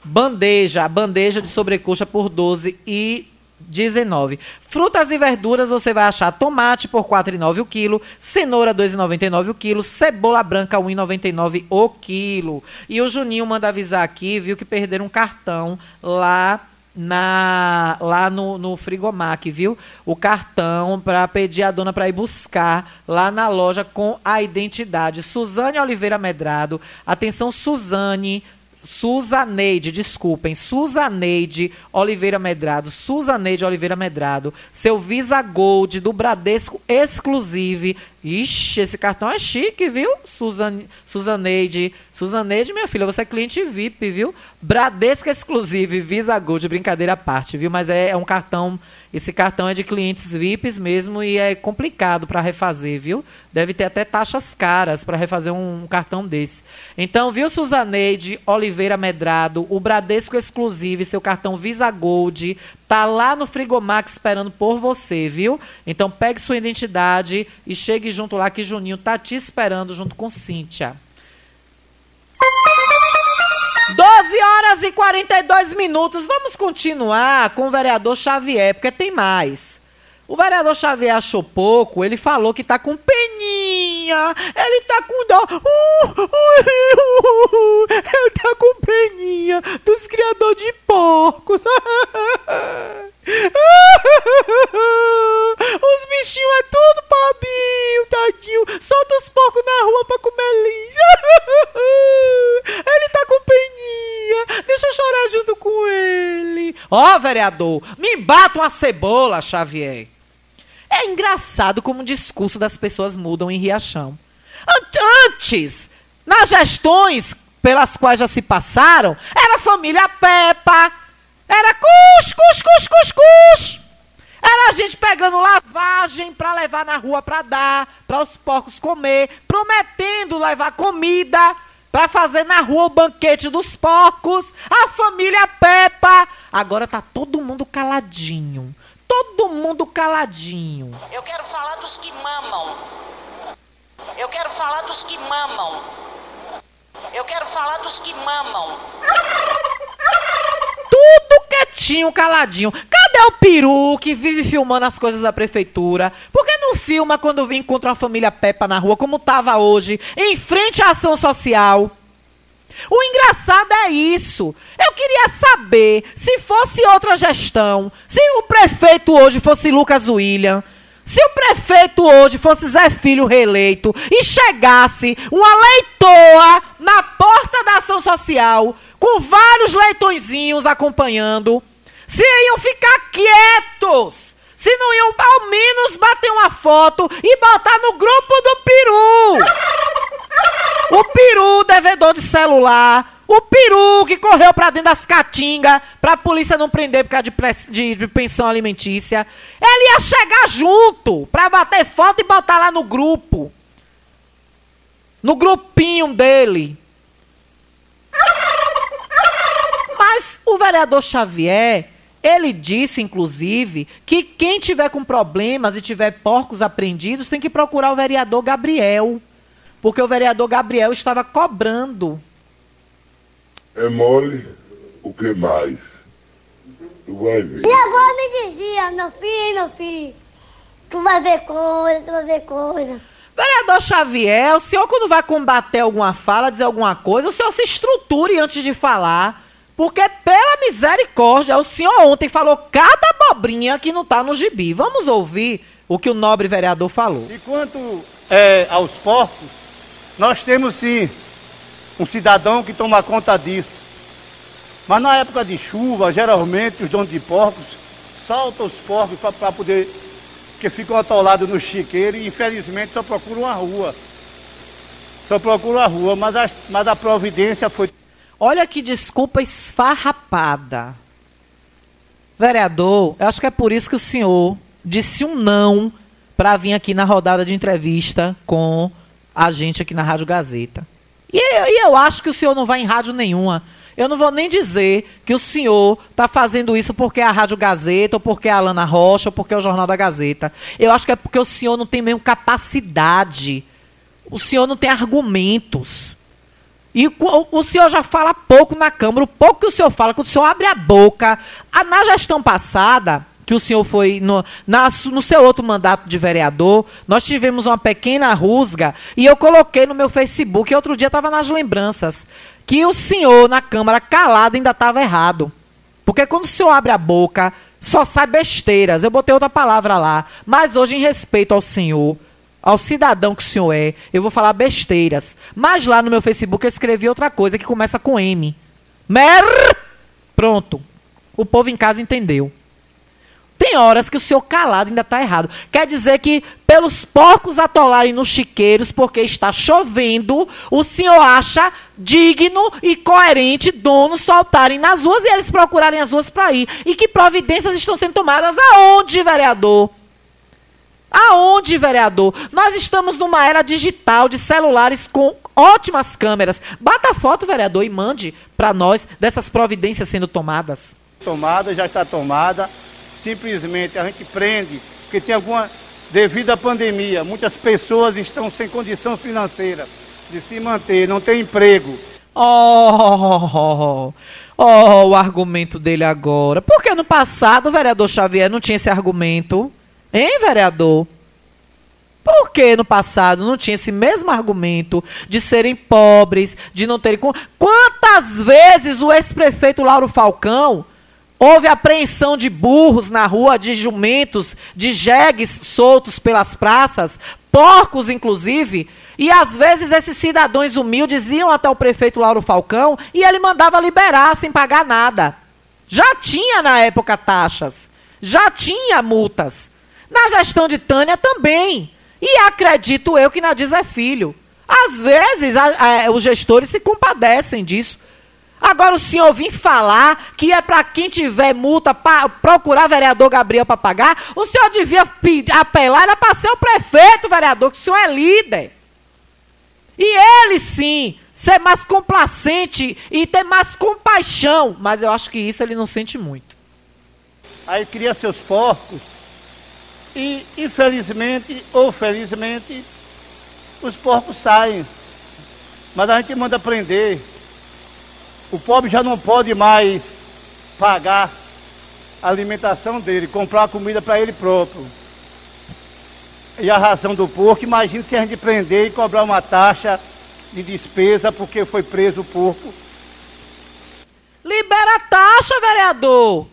bandeja, bandeja de sobrecoxa por 12 e 19. Frutas e verduras você vai achar tomate por 4,9 o quilo, cenoura 2,99 o quilo, cebola branca 1,99 o quilo. E o Juninho manda avisar aqui, viu que perderam um cartão lá na lá no, no Frigomac, viu? O cartão para pedir a dona para ir buscar lá na loja com a identidade. Suzane Oliveira Medrado. Atenção, Suzane. Suzaneide, desculpem, Suzaneide Oliveira Medrado, Suzaneide Oliveira Medrado, seu Visa Gold do Bradesco Exclusive. Ixi, esse cartão é chique, viu? Suzane, Suzaneide, Suzaneide, minha filha, você é cliente VIP, viu? Bradesco Exclusive, Visa Gold, brincadeira à parte, viu? Mas é, é um cartão esse cartão é de clientes VIPs mesmo e é complicado para refazer, viu? Deve ter até taxas caras para refazer um, um, cartão desse. Então, viu, Suzaneide Oliveira Medrado, o Bradesco Exclusive, seu cartão Visa Gold, tá lá no Frigomax esperando por você, viu? Então, pegue sua identidade e chegue junto lá que Juninho tá te esperando junto com Cíntia. 12 horas e 42 minutos. Vamos continuar com o vereador Xavier, porque tem mais. O vereador Xavier achou pouco, ele falou que tá com peninha, ele tá com dó. Uh, uh, uh, ele tá com peninha dos criadores de porcos. Os bichinhos é tudo pobinho, tadinho. Solta os porcos na rua pra comer lixo. Ele tá com peninha. Deixa eu chorar junto com ele. Ó, oh, vereador, me bata uma cebola, Xavier. É engraçado como o discurso das pessoas mudam em Riachão. Antes, nas gestões pelas quais já se passaram, era família Peppa, era cus, cus, cus, cus, cus. Era a gente pegando lavagem para levar na rua para dar, para os porcos comer, prometendo levar comida para fazer na rua o banquete dos porcos. A família Peppa. Agora tá todo mundo caladinho todo mundo caladinho. Eu quero falar dos que mamam. Eu quero falar dos que mamam. Eu quero falar dos que mamam. Tudo quietinho, caladinho. Cadê o peru que vive filmando as coisas da prefeitura? Por que não filma quando encontra uma família Peppa na rua, como tava hoje, em frente à ação social? O engraçado é isso. Eu queria saber se fosse outra gestão, se o prefeito hoje fosse Lucas William, se o prefeito hoje fosse Zé Filho reeleito e chegasse uma leitoa na porta da ação social com vários leitõezinhos acompanhando, se iam ficar quietos. Se não iam ao menos bater uma foto e botar no grupo do peru. O peru, devedor de celular. O peru que correu pra dentro das caatingas pra polícia não prender por causa de, de, de, pensão alimentícia. Ele ia chegar junto pra bater foto e botar lá no grupo. No grupinho dele. Mas o vereador Xavier, ele disse, inclusive, que quem tiver com problemas e tiver porcos apreendidos tem que procurar o vereador Gabriel. Porque o vereador Gabriel estava cobrando. É mole, o que mais? Tu vai ver. Minha avó me dizia, meu filho, meu filho, tu vai ver coisa, tu vai ver coisa. Vereador Xavier, o senhor quando vai combater alguma fala, dizer alguma coisa, o senhor se estruture antes de falar. Porque, pela misericórdia, o senhor ontem falou cada abobrinha que não tá no gibi. Vamos ouvir o que o nobre vereador falou. E quanto é, aos porcos, nós temos sim um cidadão que toma conta disso. Mas na época de chuva, geralmente os donos de porcos saltam os porcos para poder. que ficam atolados no chiqueiro e infelizmente só procuram a rua. Só procuram a rua, mas a, mas a providência foi. Olha que desculpa esfarrapada. Vereador, eu acho que é por isso que o senhor disse um não para vir aqui na rodada de entrevista com a gente aqui na Rádio Gazeta. E, e eu acho que o senhor não vai em rádio nenhuma. Eu não vou nem dizer que o senhor está fazendo isso porque é a Rádio Gazeta, ou porque é a Alana Rocha, ou porque é o Jornal da Gazeta. Eu acho que é porque o senhor não tem mesmo capacidade. O senhor não tem argumentos. E o, o senhor já fala pouco na Câmara. O pouco que o senhor fala, quando o senhor abre a boca. A, na gestão passada, que o senhor foi no, na, no seu outro mandato de vereador, nós tivemos uma pequena rusga e eu coloquei no meu Facebook, outro dia estava nas lembranças, que o senhor na Câmara calado ainda estava errado. Porque quando o senhor abre a boca, só sai besteiras. Eu botei outra palavra lá. Mas hoje, em respeito ao senhor, ao cidadão que o senhor é, eu vou falar besteiras. Mas lá no meu Facebook eu escrevi outra coisa que começa com M. Mer. Pronto. O povo em casa entendeu. Tem horas que o senhor calado ainda está errado. Quer dizer que, pelos porcos atolarem nos chiqueiros porque está chovendo, o senhor acha digno e coerente donos soltarem nas ruas e eles procurarem as ruas para ir. E que providências estão sendo tomadas aonde, vereador? Aonde, vereador? Nós estamos numa era digital de celulares com ótimas câmeras. Bata a foto, vereador, e mande para nós dessas providências sendo tomadas. Tomada, já está tomada simplesmente a gente prende, porque tem alguma. Devido à pandemia, muitas pessoas estão sem condição financeira de se manter, não tem emprego. Oh, oh, oh, o argumento dele agora. Porque no passado o vereador Xavier não tinha esse argumento? Hein, vereador? Por que no passado não tinha esse mesmo argumento de serem pobres, de não terem. Quantas vezes o ex-prefeito Lauro Falcão Houve apreensão de burros na rua, de jumentos, de jegues soltos pelas praças, porcos inclusive. E às vezes esses cidadãos humildes iam até o prefeito Lauro Falcão e ele mandava liberar sem pagar nada. Já tinha na época taxas, já tinha multas. Na gestão de Tânia também. E acredito eu que na Diz é filho. Às vezes a, a, os gestores se compadecem disso. Agora o senhor vir falar que é para quem tiver multa procurar vereador Gabriel para pagar, o senhor devia pedir, apelar era para ser o prefeito, vereador, que o senhor é líder. E ele sim, ser mais complacente e ter mais compaixão, mas eu acho que isso ele não sente muito. Aí cria seus porcos e infelizmente ou felizmente os porcos saem. Mas a gente manda prender o pobre já não pode mais pagar a alimentação dele, comprar comida para ele próprio. E a ração do porco, imagine se a gente prender e cobrar uma taxa de despesa porque foi preso o porco. Libera a taxa, vereador.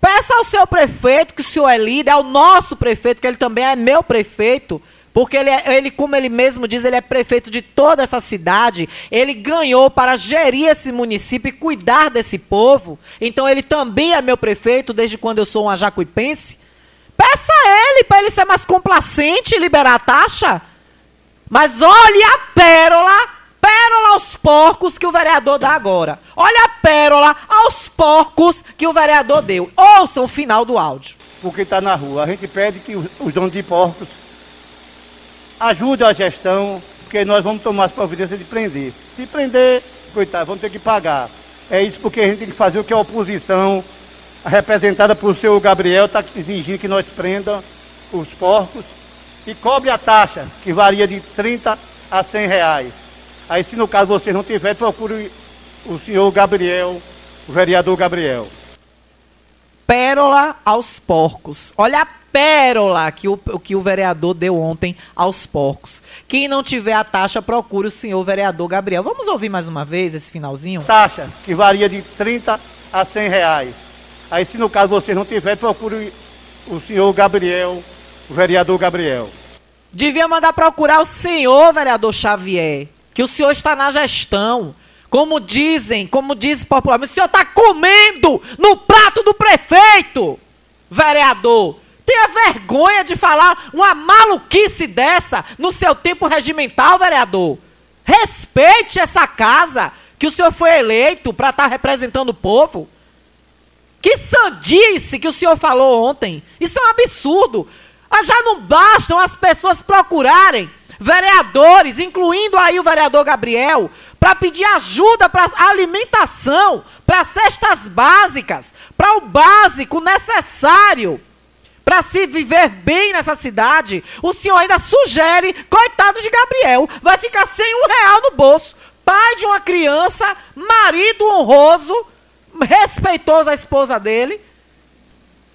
Peça ao seu prefeito, que o senhor é líder, ao nosso prefeito, que ele também é meu prefeito, porque ele, é, ele, como ele mesmo diz, ele é prefeito de toda essa cidade. Ele ganhou para gerir esse município e cuidar desse povo. Então ele também é meu prefeito desde quando eu sou um jacuipense. Peça a ele para ele ser mais complacente e liberar a taxa. Mas olhe a pérola, pérola aos porcos que o vereador dá agora. Olha a pérola aos porcos que o vereador deu. Ouçam o final do áudio. Porque está na rua. A gente pede que os donos de porcos ajude a gestão, porque nós vamos tomar as providências de prender. Se prender, coitado, vamos ter que pagar. É isso porque a gente tem que fazer o que a oposição, representada por seu Gabriel, está exigindo que nós prenda os porcos e cobre a taxa, que varia de 30 a 100 reais. Aí, se no caso você não tiver, procure o senhor Gabriel, o vereador Gabriel. Pérola aos porcos. Olha a pérola que o, que o vereador deu ontem aos porcos. Quem não tiver a taxa, procure o senhor vereador Gabriel. Vamos ouvir mais uma vez esse finalzinho? Taxa, que varia de 30 a 100 reais. Aí, se no caso você não tiver, procure o senhor Gabriel, o vereador Gabriel. Devia mandar procurar o senhor, vereador Xavier, que o senhor está na gestão. Como dizem, como diz popularmente, o senhor está comendo no prato do prefeito, vereador. Tenha vergonha de falar uma maluquice dessa no seu tempo regimental, vereador. Respeite essa casa que o senhor foi eleito para estar representando o povo. Que sandice que o senhor falou ontem. Isso é um absurdo. Ah, já não bastam as pessoas procurarem vereadores, incluindo aí o vereador Gabriel, para pedir ajuda para alimentação, para cestas básicas, para o básico necessário para se viver bem nessa cidade. O senhor ainda sugere, coitado de Gabriel, vai ficar sem um real no bolso. Pai de uma criança, marido honroso, respeitoso à esposa dele.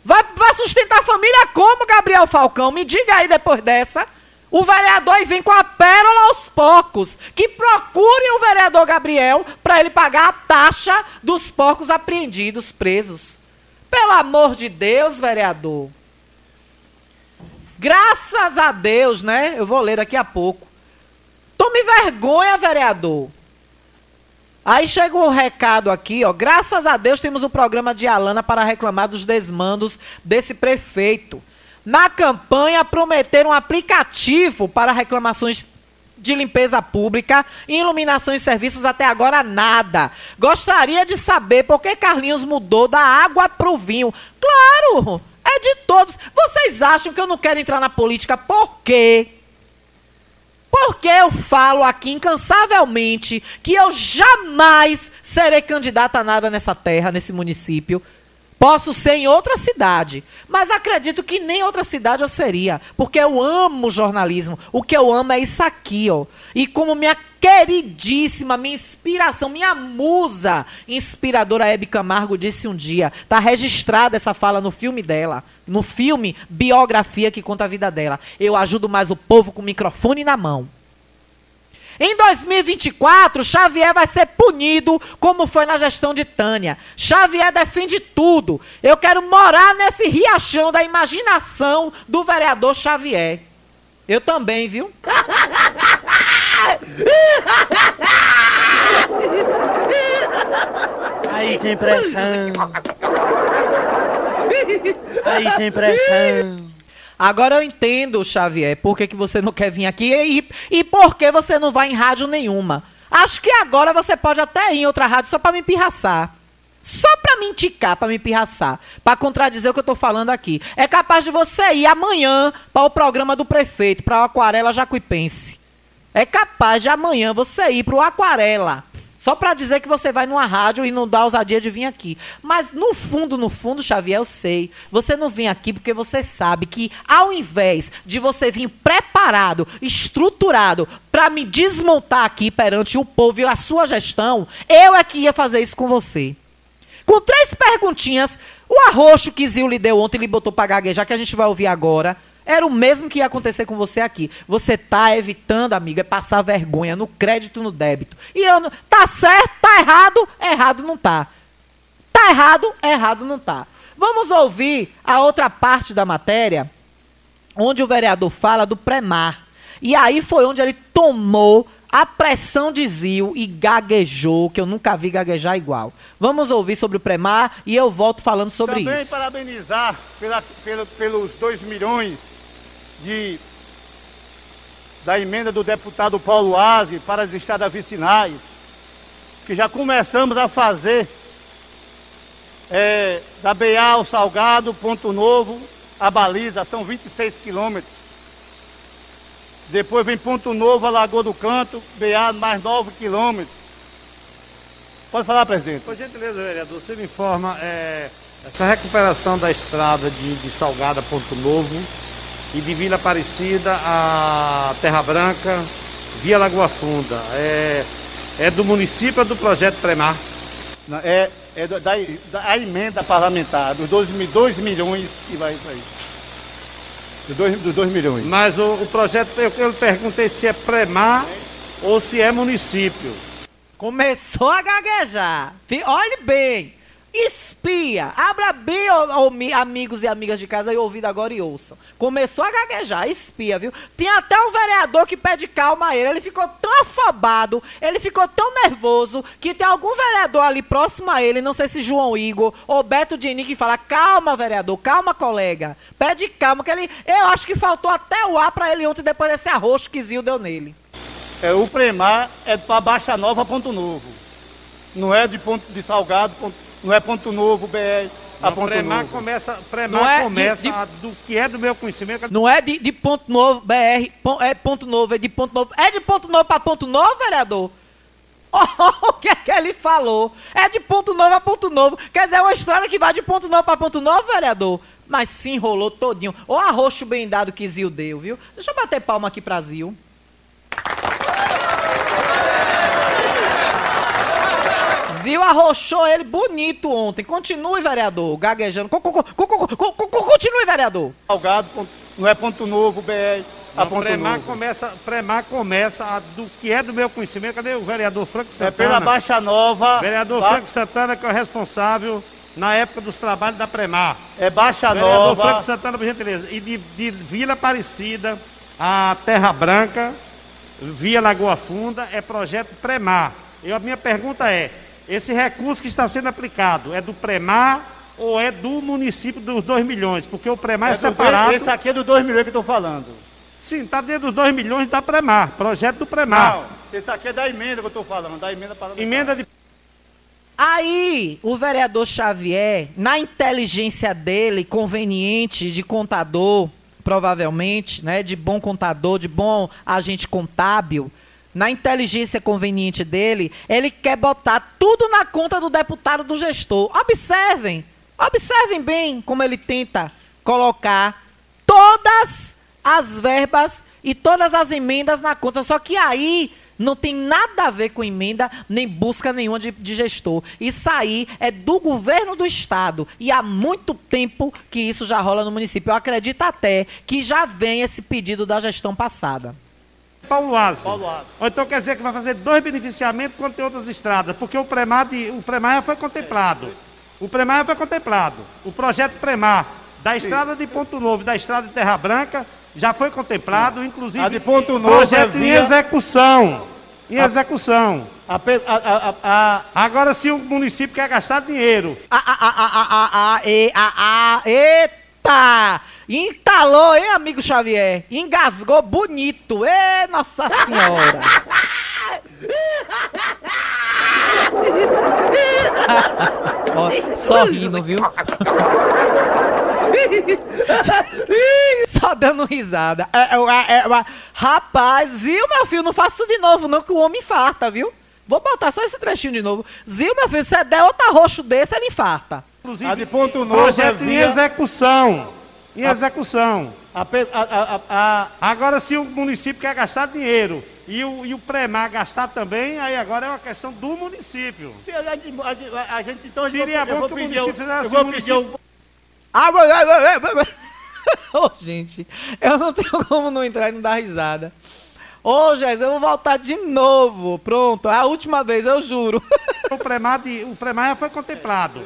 Vai, vai sustentar a família como, Gabriel Falcão? Me diga aí depois dessa. O vereador vem com a pérola aos porcos. Que procurem o vereador Gabriel para ele pagar a taxa dos porcos apreendidos, presos. Pelo amor de Deus, vereador. Graças a Deus, né? Eu vou ler daqui a pouco. Tome vergonha, vereador. Aí chega um recado aqui, ó. Graças a Deus temos um programa de Alana para reclamar dos desmandos desse prefeito. Na campanha prometeram um aplicativo para reclamações de limpeza pública, iluminação e serviços até agora nada. Gostaria de saber por que Carlinhos mudou da água para o vinho. Claro, é de todos. Vocês acham que eu não quero entrar na política por quê? Porque eu falo aqui incansavelmente que eu jamais serei candidata a nada nessa terra, nesse município. Posso ser em outra cidade, mas acredito que nem outra cidade eu seria, porque eu amo jornalismo. O que eu amo é isso aqui, ó. E como minha queridíssima, minha inspiração, minha musa inspiradora Hebe Camargo disse um dia, tá registrada essa fala no filme dela, no filme Biografia que conta a vida dela. Eu ajudo mais o povo com o microfone na mão. Em 2024, Xavier vai ser punido como foi na gestão de Tânia. Xavier defende tudo. Eu quero morar nesse riachão da imaginação do vereador Xavier. Eu também, viu? Aí tem pressão. Aí tem pressão. Agora eu entendo, Xavier, por que, que você não quer vir aqui e, e por que você não vai em rádio nenhuma. Acho que agora você pode até ir em outra rádio só para me pirraçar. Só para me indicar, para me pirraçar, para contradizer o que eu tô falando aqui. É capaz de você ir amanhã para o programa do prefeito, para o Aquarela Jacuipense. É capaz de amanhã você ir para o Aquarela. Só para dizer que você vai numa rádio e não dá ousadia de vir aqui. Mas no fundo, no fundo, Xavier, eu sei. Você não vem aqui porque você sabe que ao invés de você vir preparado, estruturado para me desmontar aqui perante o povo e a sua gestão, eu é que ia fazer isso com você. Com três perguntinhas, o arroxo que Zil lhe deu ontem, ele botou para gaguejar, que a gente vai ouvir agora. Era o mesmo que ia acontecer com você aqui. Você tá evitando, amigo, é passar vergonha no crédito no débito. E eu não. Tá certo, tá errado, errado não tá. Tá errado, errado não tá. Vamos ouvir a outra parte da matéria, onde o vereador fala do pré-mar. E aí foi onde ele tomou a pressão de Zil e gaguejou, que eu nunca vi gaguejar igual. Vamos ouvir sobre o pré-mar e eu volto falando sobre Também isso. parabenizar pela, pelo, pelos 2 milhões de, da emenda do deputado Paulo Aze para as estradas vicinais, que já começamos a fazer é, da BA ao Salgado, Ponto Novo, a baliza, são 26 quilômetros. Depois vem Ponto Novo, a Lagoa do Canto, BA mais 9 quilômetros. Pode falar, presidente. Por gentileza, vereador, você me informa é, essa recuperação da estrada de, de Salgada Ponto Novo e de Vila Aparecida a Terra Branca, via Lagoa Funda. É, é do município ou do projeto Premar? Não, É, é do- da, da emenda parlamentar, dos 2 milhões que vai para isso. Dos 2 dos dois milhões. Mas o, o projeto, eu, eu perguntei se é Premar ou se é município. Começou a gaguejar. Olhe bem. Espia. Abra bem, amigos e amigas de casa, e ouvido agora e ouçam. Começou a gaguejar, espia, viu? Tem até um vereador que pede calma a ele. Ele ficou tão afobado, ele ficou tão nervoso, que tem algum vereador ali próximo a ele, não sei se João Igor ou Beto Dini, que fala: calma, vereador, calma, colega. Pede calma, que ele. Eu acho que faltou até o ar pra ele ontem, depois desse arroxo que Zil deu nele. É, o Premar é para Baixa Nova, Ponto Novo. Não é de Ponto de Salgado, ponto- não é Ponto Novo, BR, a Não, Ponto Premar Novo. começa, Premar Não é de- começa de- a- do que é do meu conhecimento. Não é de, de ponto novo, BR, pon- é ponto novo, é de ponto novo. É de ponto novo pra ponto novo, vereador? Oh, o que é que ele falou? É de ponto novo a ponto novo. Quer dizer, é uma estrada que vai de ponto novo pra ponto novo, vereador? Mas se enrolou todinho. Ó arroxo bem dado que Zil deu, viu? Deixa eu bater palma aqui pra Zil. Zil arrochou ele bonito ontem. Continue, vereador, gaguejando. Co- co- co- co- co- co- co- Continue, vereador. Salgado, não é Ponto Novo, BR, a Não, Ponto Premar começa, Premar começa a- do que é do meu conhecimento. Cadê o vereador Franco Santana? É pela Baixa Nova. Vereador Ba- Franco Santana, que é o responsável na época dos trabalhos da Premar. É Baixa Vereador Nova. Franco Santana, por gentileza. E de, de Vila Aparecida a Terra Branca, via Lagoa Funda, é projeto Premar. E a minha pergunta é: esse recurso que está sendo aplicado é do Premar ou é do município dos 2 milhões? Porque o Premar é, É do- separado. Esse aqui é do 2 milhões que eu estou falando. Sim, está dentro dos 2 milhões da Premar, projeto do Premar. Não, esse aqui é da emenda que eu estou falando, da emenda para Emenda de Aí, o vereador Xavier, na inteligência dele, conveniente de contador, provavelmente, né, de bom contador, de bom agente contábil, na inteligência conveniente dele, ele quer botar tudo na conta do deputado do gestor. Observem, observem bem como ele tenta colocar todas as verbas e todas as emendas na conta. Só que aí não tem nada a ver com emenda, nem busca nenhuma de, de gestor. Isso aí é do governo do estado. E há muito tempo que isso já rola no município. Eu acredito até que já vem esse pedido da gestão passada. Paulo Aze. Paulo Aze. Ou então quer dizer que vai fazer dois beneficiamentos quando tem outras estradas, porque o Premar, de, o Premar já foi contemplado. O Premar já foi contemplado. O projeto Premar da estrada de Ponto Novo e da estrada de Terra Branca já foi contemplado, inclusive. A de Ponto Novo projeto é em via- execução. Em execução. A, pe- a, a, a, a, Agora, se o município quer gastar dinheiro, ah, ah, ah, ah, ah, ah, e, ah, ah, eita! Entalou, hein, amigo Xavier? Engasgou bonito. Ê, Nossa Senhora! Ó, só rindo, viu? Só dando risada. É, é, é, é, rapaz, Zil, meu filho, não faça isso de novo, não, que o homem infarta, viu? Vou botar só esse trechinho de novo. Zil, meu filho, se der outro roxo desse, ele infarta. Inclusive. a de Ponto Novo projeto é em execução. Em execução. a, a, a, a, Agora, se o município quer gastar dinheiro e o, e o Premar gastar também, aí agora é uma questão do município. a, a, a, a gente então Seria eu bom que o pedir, município fizesse eu vou assim, pedir município- Ah, vai, vai, vai, vai, vai. Ô, gente, eu não tenho como não entrar e não dar risada. Ô, Jéssica, eu vou voltar de novo. Pronto, a última vez, eu juro. O Premar, de, o Premar já foi contemplado.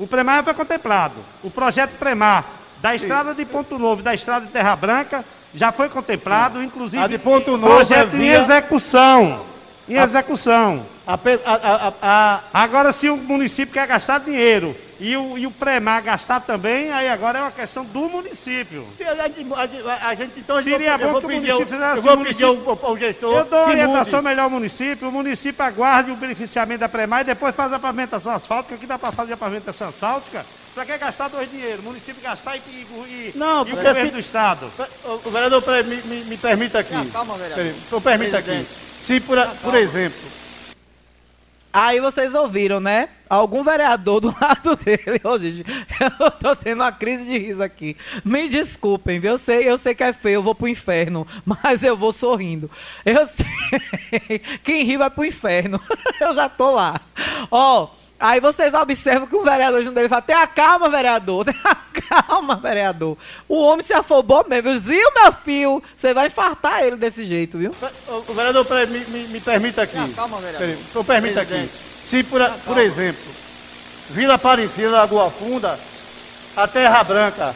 O Premar já foi contemplado. O projeto Premar da estrada de Ponto Novo e da estrada de Terra Branca já foi contemplado, inclusive. A de Ponto Novo projeto é em via- execução. Em execução. a, a, a, Agora, se o município quer gastar dinheiro e o, e o Premar gastar também, aí agora é uma questão do município. a, gente- então Seria bom que o município fizesse eu vou assim, pedir ao, gestor Eu dou orientação melhor ao município, o município aguarde o beneficiamento da Premar e depois faz a pavimentação asfáltica, que dá para fazer a pavimentação asfáltica. Para que gastar dois dinheiro? O município gastar e, e, Não, e o governo se- do Estado. O vereador, me, me, me permita aqui. calma, vereador. Eu permita aqui. Se, por, por exemplo, Aí vocês ouviram, né? Algum vereador do lado dele. Ô, gente, eu tô tendo uma crise de riso aqui. Me desculpem, viu? Eu sei, eu sei que é feio, eu vou pro inferno, mas eu vou sorrindo. Eu sei. Quem ri vai pro inferno. Eu já tô lá. Ó, aí vocês observam que o vereador junto dele fala: tenha calma, vereador, tenha calma, vereador. O homem se afobou mesmo. Zil, meu filho, você vai infartar ele desse jeito, viu? o vereador, peraí, me, me, me permita aqui. calma, vereador. Peraí, eu permita aqui. Se, por, a- por exemplo, Vila Aparecida, Lagoa Funda, a Terra Branca.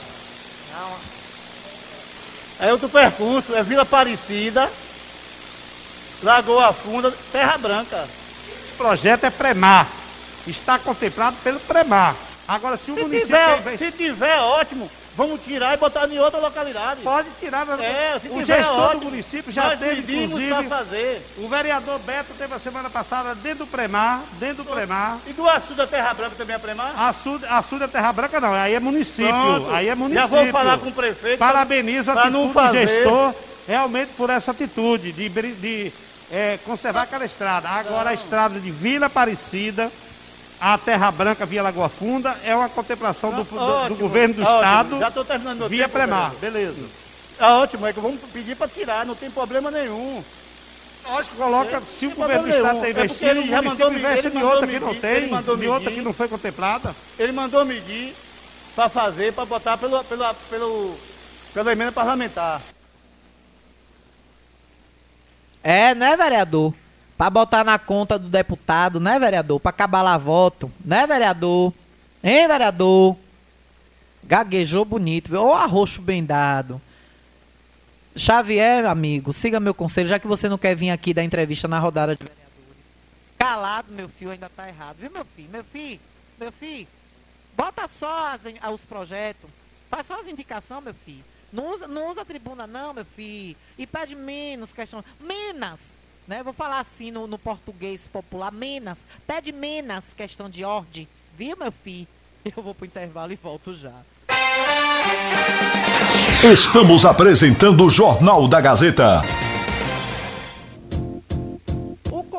É outro percurso, é Vila Aparecida, Lagoa Funda, Terra Branca. Esse projeto é Premar. Está contemplado pelo Premar. Agora, se o Se município tiver, se tiver, ótimo. Vamos tirar e botar em outra localidade. Pode tirar. É, se o tiver, gestor ótimo. do município já Nós teve, inclusive, fazer. o vereador Beto teve a semana passada dentro do Premar, dentro do Premar. E do Açu da Terra Branca também é Premar? Açu, Açu da Terra Branca não, aí é município. Pronto. Aí é Já município. vou falar com o prefeito Parabenizo a atitude não do gestor realmente por essa atitude de, de é, conservar aquela estrada. Agora a estrada de Vila Aparecida a Terra Branca via Lagoa Funda é uma contemplação do, do- do governo do ótimo. estado Já estou terminando meu via tempo, Premar. Beleza. Ah, ótimo, é que vamos pedir para tirar, não tem problema nenhum. Lógico, coloca, É, se o governo do estado está É investindo, ele o município investe em outra que não medir, tem, em outra medir. que não foi contemplada. Ele mandou medir para fazer, para botar pelo, pela, pelo, pela emenda parlamentar. É, né, vereador? Pra botar na conta do deputado, né, vereador? Pra acabar lá voto, né, vereador? Hein, vereador? Gaguejou bonito, viu? Ô arroxo bem dado. Xavier, amigo, siga meu conselho, já que você não quer vir aqui dar entrevista na rodada de vereadores. Calado, meu filho, ainda tá errado, viu, meu filho? Meu filho, meu filho, bota só as os projetos, faz só as indicações, meu filho. Não usa, não usa a tribuna, não, meu filho. E pede menos questão. Menos! Né? Vou falar assim no, no português popular, menos. Pede menos questão de ordem. Viu, meu filho? Eu vou pro intervalo e volto já. Estamos apresentando o Jornal da Gazeta.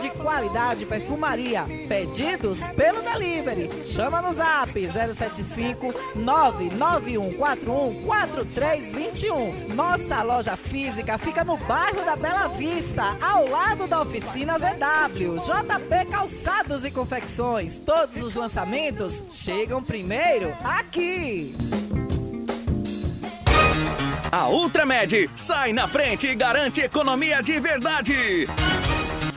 de qualidade perfumaria. Pedidos pelo delivery. Chama no zap 075 99141 4321. Nossa loja física fica no bairro da Bela Vista, ao lado da oficina VW. JP Calçados e Confecções. Todos os lançamentos chegam primeiro aqui. A Ultramed sai na frente e garante economia de verdade.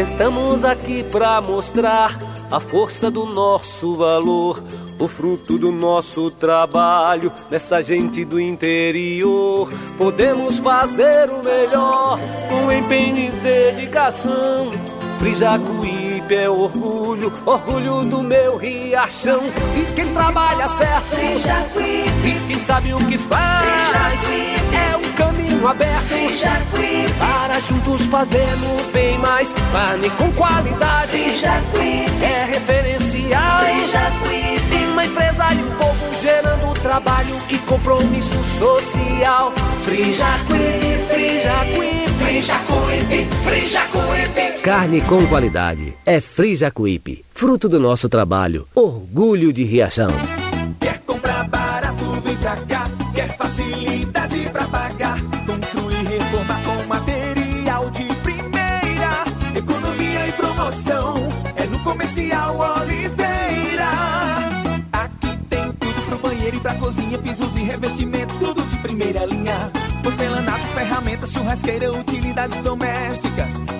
Estamos aqui pra mostrar a força do nosso valor, o fruto do nosso trabalho nessa gente do interior. Podemos fazer o melhor com empenho e dedicação. Frijacuípe é orgulho, orgulho do meu riachão. E quem trabalha certo, e quem sabe o que faz, é um caminho aberto. Para juntos fazermos bem mais. Carne com qualidade, é referencial. Uma empresa e um povo gerando trabalho e compromisso social. Frijacuípe, Frijacuípe, Frijacuípe, Frijacuípe. Carne com qualidade. É Frijacuípe. Fruto do nosso trabalho. Orgulho de Riachão. Pra cozinha. Pisos e revestimentos, tudo de primeira linha. Porcelanato, ferramentas, churrasqueira, utilidades domésticas.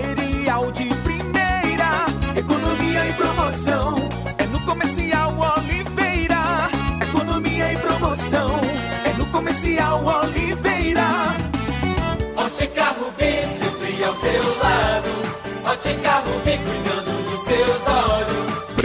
promoção. É no Comercial Oliveira. Economia e promoção. É no Comercial Oliveira. Ótica Rubi, sempre ao seu lado. Ótica Rubi, cuidando dos seus olhos.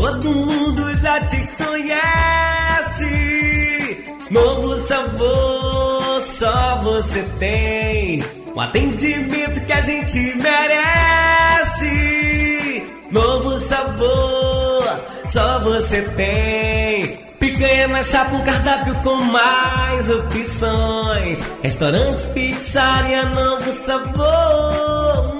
Todo mundo já te conhece. Novo sabor, só você tem. Um atendimento que a gente merece. Novo sabor, só você tem. Picanha na chapa, um cardápio com mais opções. Restaurante, pizzaria, novo sabor.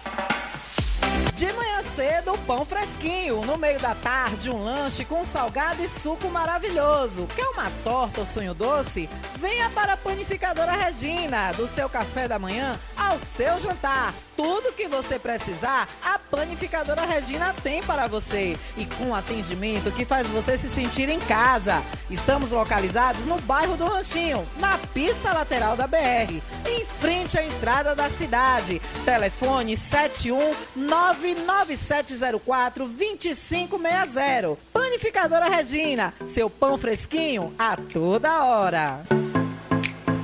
Cedo, pão fresquinho. No meio da tarde, um lanche com salgado e suco maravilhoso. Quer uma torta ou sonho doce? Venha para a Panificadora Regina. Do seu café da manhã ao seu jantar. Tudo que você precisar, a Panificadora Regina tem para você. E com atendimento que faz você se sentir em casa. Estamos localizados no bairro do Ranchinho, na pista lateral da BR, em frente à entrada da cidade. Telefone 71997042560. Panificadora Regina, seu pão fresquinho a toda hora.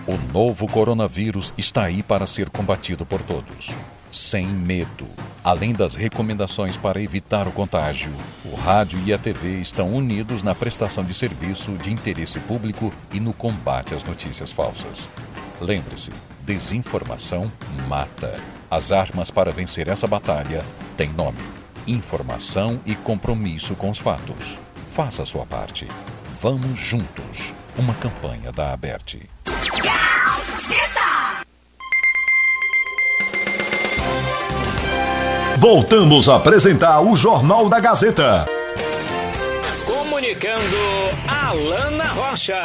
O novo coronavírus está aí para ser combatido por todos. Sem medo. Além das recomendações para evitar o contágio, o rádio e a TV estão unidos na prestação de serviço de interesse público e no combate às notícias falsas. Lembre-se, desinformação mata. As armas para vencer essa batalha têm nome: informação e compromisso com os fatos. Faça a sua parte. Vamos juntos. Uma campanha da Aberte. Voltamos a apresentar o Jornal da Gazeta. Comunicando Alana Rocha.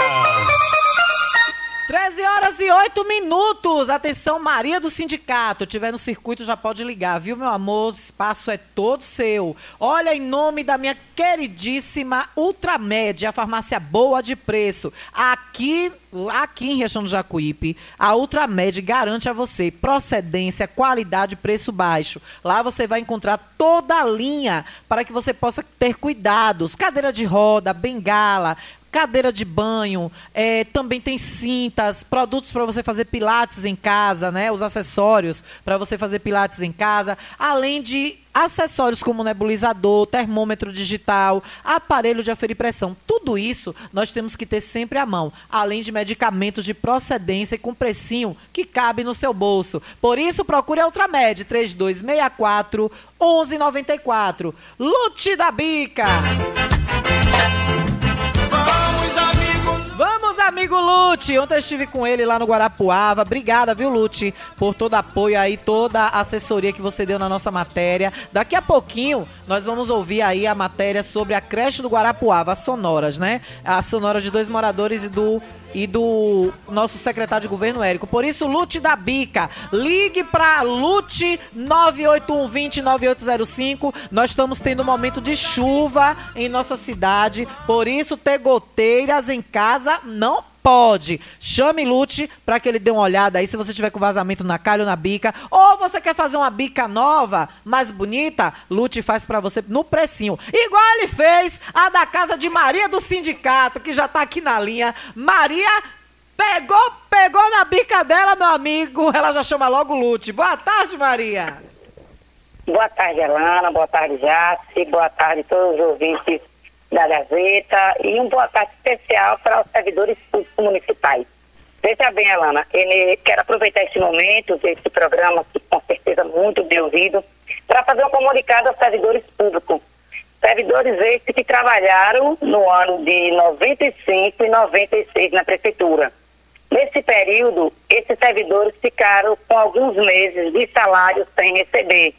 13 horas e 8 minutos. Atenção, Maria do Sindicato. Tiver no circuito, já pode ligar, viu, meu amor? O espaço é todo seu. Olha, em nome da minha queridíssima Ultramed, a farmácia boa de preço. Aqui, aqui em Região do Jacuípe, a Ultramed garante a você procedência, qualidade, preço baixo. Lá você vai encontrar toda a linha para que você possa ter cuidados. Cadeira de roda, bengala, cadeira de banho, é, também tem cintas, produtos para você fazer pilates em casa, né? Os acessórios para você fazer pilates em casa, além de acessórios como nebulizador, termômetro digital, aparelho de aferir pressão. Tudo isso nós temos que ter sempre à mão, além de medicamentos de procedência e com precinho que cabe no seu bolso. Por isso, procure a Ultramed 3264 1194. Lute da Bica! Amigo Lute! Ontem eu estive com ele lá no Guarapuava. Obrigada, viu, Lute, por todo apoio aí, toda a assessoria que você deu na nossa matéria. Daqui a pouquinho nós vamos ouvir aí a matéria sobre a creche do Guarapuava, as sonoras, né? A sonora de dois moradores e do e do nosso secretário de governo Érico. Por isso, Lute da Bica, ligue para Lute 981209805. Nós estamos tendo um momento de chuva em nossa cidade, por isso ter goteiras em casa não pode. Chame Lute para que ele dê uma olhada aí se você tiver com vazamento na calha ou na bica. Ou você quer fazer uma bica nova, mais bonita, Lute faz para você no precinho. Igual ele fez a da casa de Maria do Sindicato, que já tá aqui na linha. Maria pegou, pegou na bica dela, meu amigo. Ela já chama logo Lute. Boa tarde, Maria. Boa tarde, Elana. Boa tarde, Jace. Boa tarde todos os ouvintes da Gazeta. E um boa tarde especial para os servidores públicos municipais. Veja bem, Alana, quero aproveitar esse momento, esse programa, que com certeza muito bem ouvido, para fazer um comunicado aos servidores públicos. Servidores esses que trabalharam no ano de 95 e 96 na prefeitura. Nesse período, esses servidores ficaram com alguns meses de salário sem receber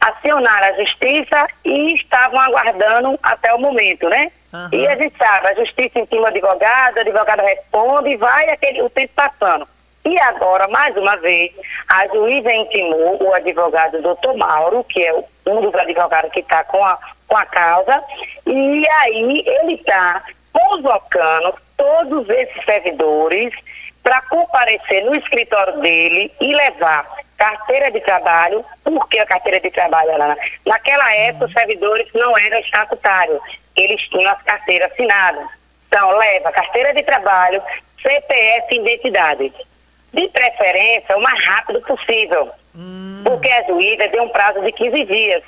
acionaram a justiça e estavam aguardando até o momento, né? Uhum. E a gente sabe, a justiça intima o advogado, o advogado responde e vai aquele, o tempo passando. E agora, mais uma vez, a juíza intimou o advogado doutor Mauro, que é um dos advogados que está com a, com a causa, e aí ele está convocando todos esses servidores para comparecer no escritório dele e levar carteira de trabalho. Por que a carteira de trabalho, Alana? Naquela época, os servidores não eram estatutários, eles tinham as carteiras assinadas. Então, leva carteira de trabalho, CPF e identidade. De preferência, o mais rápido possível. Hum. Porque a juíza deu um prazo de 15 dias.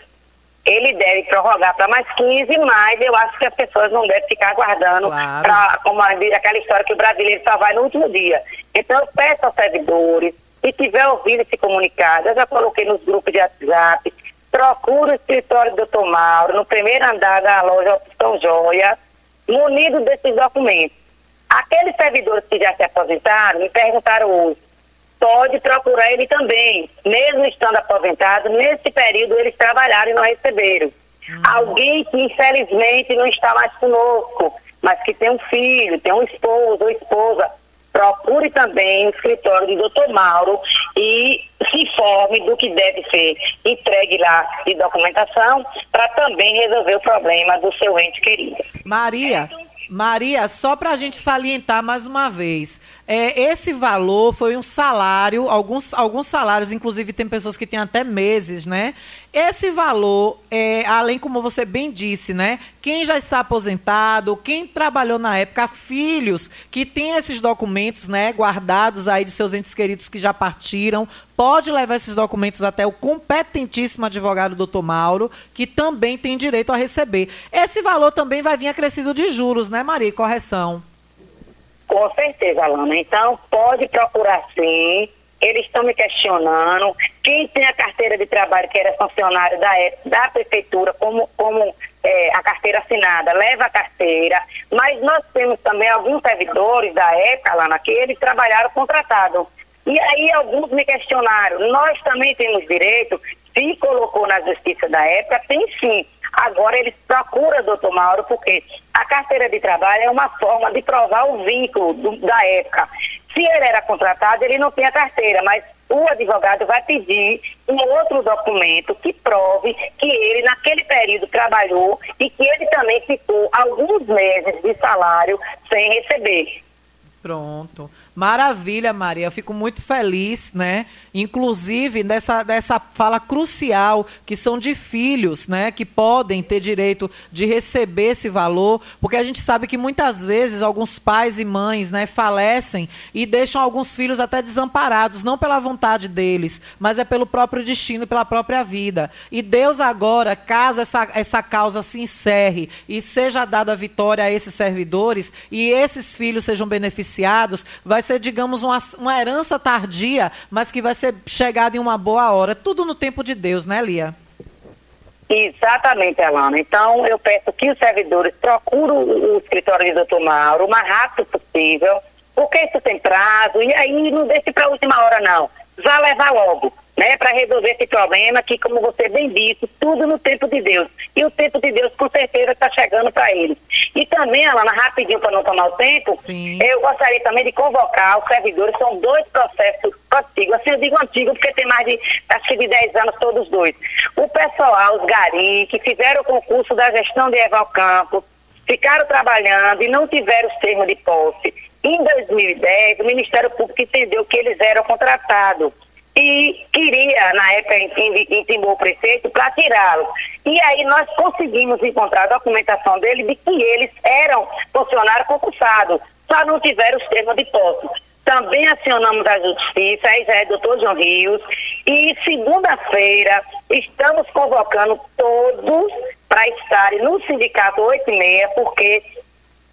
Ele deve prorrogar para mais 15, mas eu acho que as pessoas não devem ficar aguardando claro. para, aquela história que o brasileiro só vai no último dia. Então, eu peço aos servidores, e tiver ouvido esse comunicado, eu já coloquei nos grupos de WhatsApp, procure o escritório do doutor Mauro, no primeiro andar da loja Opção Joia, munido desses documentos. Aqueles servidores que já se aposentaram me perguntaram hoje, pode procurar ele também, mesmo estando aposentado, nesse período eles trabalharam e não receberam. Hum. Alguém que infelizmente não está mais conosco, mas que tem um filho, tem um esposo ou esposa, procure também o escritório do doutor Mauro e se informe do que deve ser entregue lá de documentação para também resolver o problema do seu ente querido. Maria, Maria, só para a gente salientar mais uma vez, é, esse valor foi um salário, alguns, alguns salários, inclusive tem pessoas que têm até meses, né? Esse valor, é, além como você bem disse, né? Quem já está aposentado, quem trabalhou na época, filhos que têm esses documentos, né, guardados aí de seus entes queridos que já partiram, pode levar esses documentos até o competentíssimo advogado doutor Mauro, que também tem direito a receber. Esse valor também vai vir acrescido de juros, né, Maria? Correção. Com certeza, Alana. Então, pode procurar sim eles estão me questionando. Quem tem a carteira de trabalho, que era funcionário da, da prefeitura, como, como é, a carteira assinada, leva a carteira. Mas nós temos também alguns servidores da época, lá naquele, trabalharam contratado. E aí alguns me questionaram, nós também temos direito, se colocou na justiça da época, tem sim. Agora eles procuram, doutor Mauro, porque a carteira de trabalho é uma forma de provar o vínculo do, da época. Se ele era contratado, ele não tem a carteira, mas o advogado vai pedir um outro documento que prove que ele, naquele período, trabalhou e que ele também ficou alguns meses de salário sem receber. Pronto. Maravilha, Maria. Eu fico muito feliz, né? Inclusive dessa, dessa fala crucial que são de filhos, né? Que podem ter direito de receber esse valor, porque a gente sabe que muitas vezes alguns pais e mães, né, falecem e deixam alguns filhos até desamparados, não pela vontade deles, mas é pelo próprio destino, pela própria vida. E Deus agora, caso essa, essa causa se encerre e seja dada a vitória a esses servidores e esses filhos sejam beneficiados, vai vai ser, digamos, uma, uma herança tardia, mas que vai ser chegada em uma boa hora. Tudo no tempo de Deus, né, Lia? Exatamente, Alana. Então, eu peço que os servidores procurem o escritório de doutor Mauro o mais rápido possível, porque isso tem prazo, e aí não deixe para a última hora, não. Já levar logo né, para resolver esse problema que, como você bem disse, tudo no tempo de Deus. E o tempo de Deus, com certeza, está chegando para eles. E também, Alana, rapidinho para não tomar o tempo, Sim. eu gostaria também de convocar os servidores, são dois processos antigos, assim eu digo antigo porque tem mais de, acho que de 10 anos todos dois. O pessoal, os garis, que fizeram o concurso da gestão de Eval Campos, ficaram trabalhando e não tiveram os termos de posse. Em 2010, o Ministério Público entendeu que eles eram contratados e queria, na época, in- intimou o prefeito para tirá-los. E aí nós conseguimos encontrar a documentação dele de que eles eram funcionários concursados, só não tiveram os termos de posse. Também acionamos a justiça, aí já é doutor João Rios, e segunda-feira estamos convocando todos para estarem no sindicato 8 e meia, porque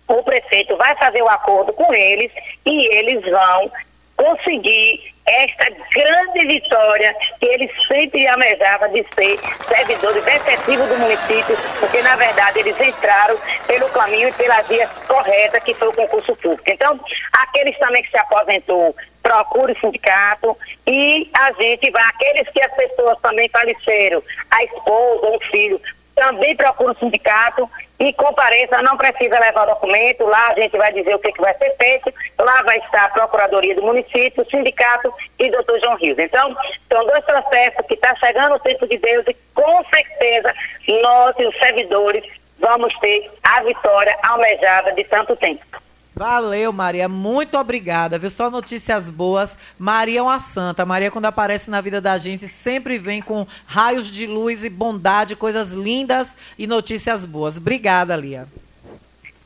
o prefeito vai fazer o acordo com eles e eles vão conseguir esta grande vitória que eles sempre almejavam de ser servidores efetivos do município, porque na verdade eles entraram pelo caminho e pela via correta que foi o concurso público. Então, aqueles também que se aposentou, procure o sindicato e a gente vai, aqueles que as pessoas também faleceram, a esposa ou o filho, também procura o sindicato e compareça, não precisa levar documento, lá a gente vai dizer o que, que vai ser feito, lá vai estar a Procuradoria do Município, o Sindicato e doutor João Rios. Então, são dois processos que está chegando o tempo de Deus e com certeza nós, os servidores, vamos ter a vitória almejada de tanto tempo. Valeu, Maria. Muito obrigada. Viu? Só notícias boas. Maria é uma santa. Maria, quando aparece na vida da gente, sempre vem com raios de luz e bondade, coisas lindas e notícias boas. Obrigada, Lia.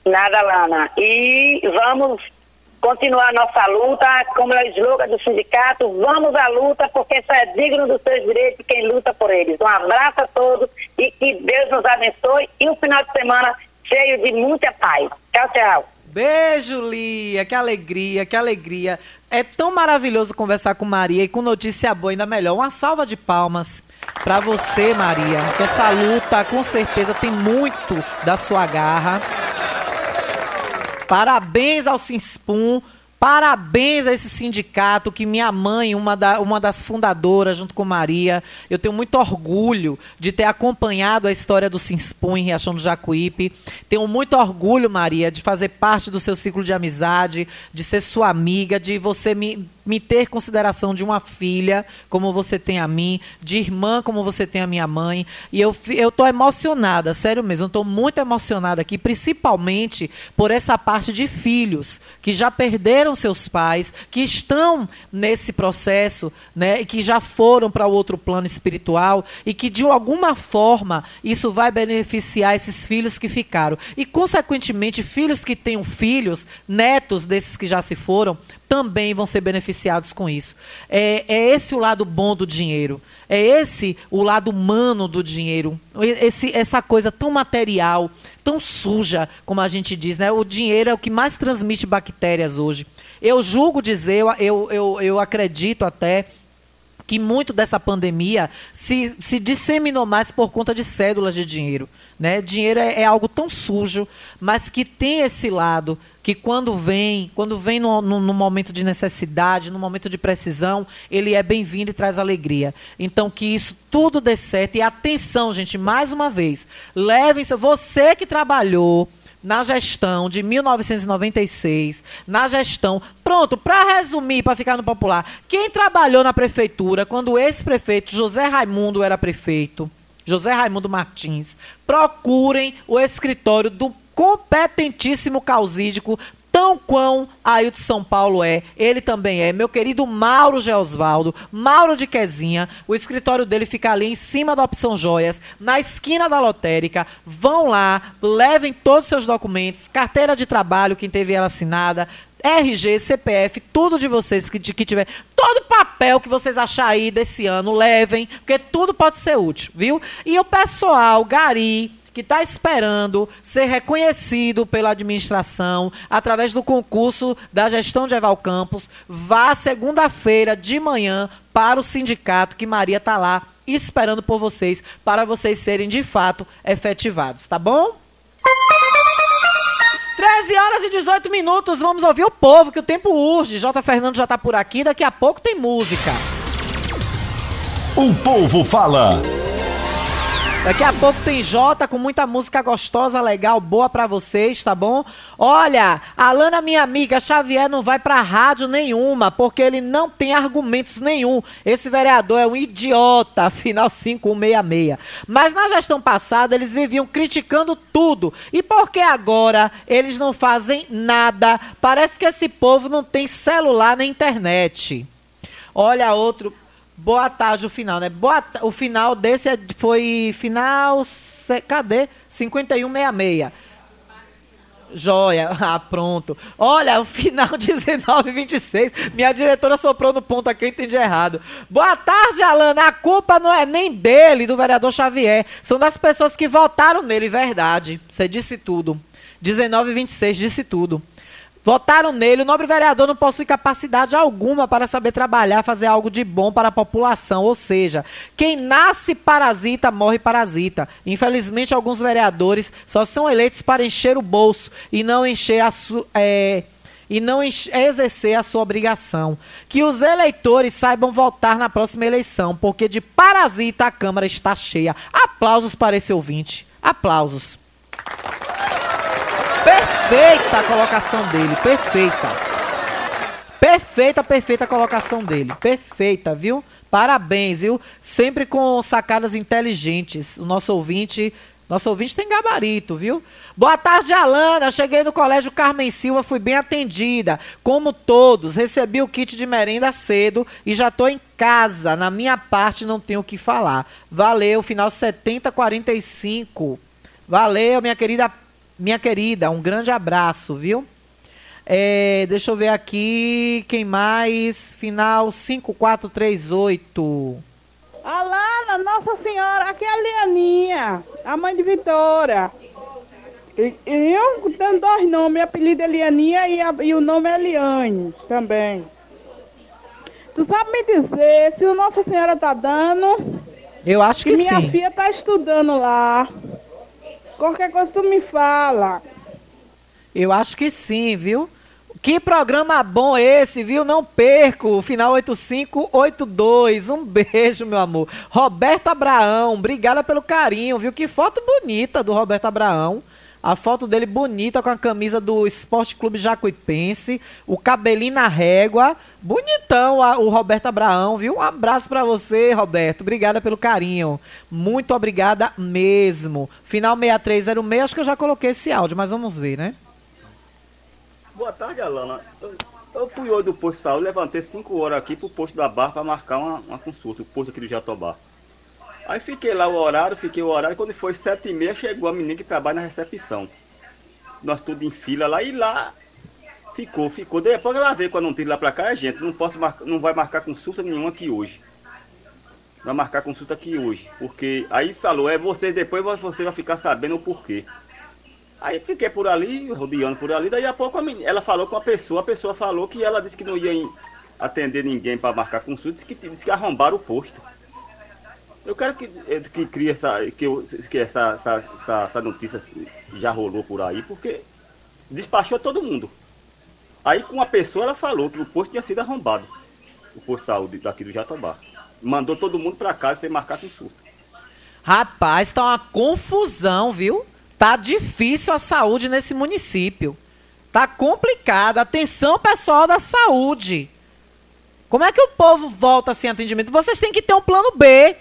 Nada, Lana. E vamos continuar nossa luta, como é o slogan do sindicato, vamos à luta, porque isso é digno dos seus direitos quem luta por eles. Um abraço a todos e que Deus nos abençoe e um final de semana cheio de muita paz. Tchau, tchau. Beijo, Lia. Que alegria, que alegria. É tão maravilhoso conversar com Maria e com notícia boa, ainda melhor. Uma salva de palmas para você, Maria. Essa luta, com certeza, tem muito da sua garra. Parabéns ao Sinspum. Parabéns a esse sindicato que minha mãe, uma, da- uma das fundadoras, junto com Maria, eu tenho muito orgulho de ter acompanhado a história do Sinspum em Riachão do Jacuípe. Tenho muito orgulho, Maria, de fazer parte do seu ciclo de amizade, de ser sua amiga, de você me, me ter consideração de uma filha, como você tem a mim, de irmã, como você tem a minha mãe. E eu, tô emocionada, sério mesmo, tô muito emocionada aqui, principalmente por essa parte de filhos que já perderam seus pais, que estão nesse processo, né, e que já foram para outro plano espiritual e que de alguma forma isso vai beneficiar esses filhos que ficaram. E consequentemente, filhos que tenham filhos, netos desses que já se foram, também vão ser beneficiados com isso. É, é esse o lado bom do dinheiro. É esse o lado humano do dinheiro. Esse, essa coisa tão material, tão suja, como a gente diz. Né? O dinheiro é o que mais transmite bactérias hoje. Eu julgo dizer, eu, eu, eu, eu acredito até que muito dessa pandemia se, se disseminou mais por conta de cédulas de dinheiro. Né? Dinheiro é, é algo tão sujo, mas que tem esse lado que quando vem, quando vem no, no- no momento de necessidade, no momento de precisão, ele é bem-vindo e traz alegria. Então que isso tudo dê certo. E atenção, gente, mais uma vez, levem você que trabalhou na gestão de 1996, na gestão. Pronto, para resumir, para ficar no popular, quem trabalhou na prefeitura quando esse prefeito José Raimundo era prefeito, José Raimundo Martins, procurem o escritório do competentíssimo causídico tão quão Ailton São Paulo é, ele também é, meu querido Mauro Geosvaldo, Mauro de Quezinha, o escritório dele fica ali em cima da Opção Joias, na esquina da lotérica, vão lá, levem todos os seus documentos, carteira de trabalho, quem teve ela assinada, RG, CPF, tudo de vocês que, de- que tiver, todo papel que vocês achar aí desse ano, levem, porque tudo pode ser útil, viu? E o pessoal, Gari, que está esperando ser reconhecido pela administração através do concurso da gestão de Eval Campos, vá segunda-feira de manhã para o sindicato que Maria está lá esperando por vocês, para vocês serem de fato efetivados, tá bom? 13 horas e 18 minutos, vamos ouvir o povo, que o tempo urge. J. Fernando já está por aqui, daqui a pouco tem música. O povo fala. Daqui a pouco tem Jota com muita música gostosa, legal, boa pra vocês, tá bom? Olha, Alana, minha amiga, Xavier não vai pra rádio nenhuma, porque ele não tem argumentos nenhum. Esse vereador é um idiota, final 5166. Mas na gestão passada eles viviam criticando tudo. E por que agora eles não fazem nada? Parece que esse povo não tem celular na internet. Olha outro. Boa tarde o final, né? Boa, o final desse é- foi final. Cadê? 5166. Joia, ah, pronto. Olha, o final 1926. Minha diretora soprou no ponto aqui, eu entendi errado. Boa tarde, Alana. A culpa não é nem dele, do vereador Xavier. São das pessoas que votaram nele, verdade. Você disse tudo. 1926, disse tudo. Votaram nele, o nobre vereador não possui capacidade alguma para saber trabalhar, fazer algo de bom para a população. Ou seja, quem nasce parasita, morre parasita. Infelizmente, alguns vereadores só são eleitos para encher o bolso e não encher a su é, e não exercer a sua obrigação. Que os eleitores saibam votar na próxima eleição, porque de parasita a Câmara está cheia. Aplausos para esse ouvinte. Aplausos. Perfeita a colocação dele, perfeita. Perfeita, perfeita a colocação dele. Perfeita, viu? Parabéns, viu? Sempre com sacadas inteligentes. O nosso ouvinte, nosso ouvinte tem gabarito, viu? Boa tarde, Alana. Cheguei no colégio Carmen Silva, fui bem atendida. Como todos, recebi o kit de merenda cedo e já tô em casa. Na minha parte, não tenho o que falar. Valeu, final 7045. Valeu, minha querida, minha querida. Um grande abraço, viu? É, deixa eu ver aqui. Quem mais? Final 5438. Alana, Nossa Senhora, aqui é a Lianinha, a mãe de Vitória. E, eu tenho dois nomes, meu apelido é Lianinha e, a- e o nome é Liane também. Tu sabe me dizer se o Nossa Senhora tá dando? Eu acho que minha sim. filha tá estudando lá. Qualquer coisa tu me fala. Eu acho que sim, viu? Que programa bom esse, viu? Não perco. Final 8582. Um beijo, meu amor. Roberto Abraão, obrigada pelo carinho, viu? Que foto bonita do Roberto Abraão. A foto dele bonita com a camisa do Esporte Clube Jacuipense, o cabelinho na régua. Bonitão a- o Roberto Abraão, viu? Um abraço pra você, Roberto. Obrigada pelo carinho. Muito obrigada mesmo. Final 6306, acho que eu já coloquei esse áudio, mas vamos ver, né? Boa tarde, Alana. Eu, eu fui hoje do posto de saúde, levantei 5 horas aqui pro posto da Barra para marcar uma, uma consulta, o posto aqui do Jatobá. Aí fiquei lá o horário, fiquei o horário, quando foi 7 e meia chegou a menina que trabalha na recepção. Nós tudo em fila lá e lá ficou, ficou. Depois ela veio quando não teve lá pra cá, é gente, não posso marcar, não vai marcar consulta nenhuma aqui hoje. Vai marcar consulta aqui hoje. Porque aí falou, é vocês depois você vai ficar sabendo o porquê. Aí fiquei por ali, rodeando por ali, daí a pouco a menina, ela falou com a pessoa, a pessoa falou que ela disse que não ia atender ninguém para marcar consulta, disse que, disse que arrombaram o posto. Eu quero que, eh, que crie essa, que, eu- que essa, essa, essa, essa notícia já rolou por aí, porque despachou todo mundo. Aí com a pessoa ela falou que o posto tinha sido arrombado, o posto de saúde daqui do Jatobá. Mandou todo mundo para casa sem marcar consulta. Rapaz, tá uma confusão, viu? Tá difícil a saúde nesse município. Tá complicado. Atenção, pessoal da saúde. Como é que o povo volta sem atendimento? Vocês têm que ter um plano B.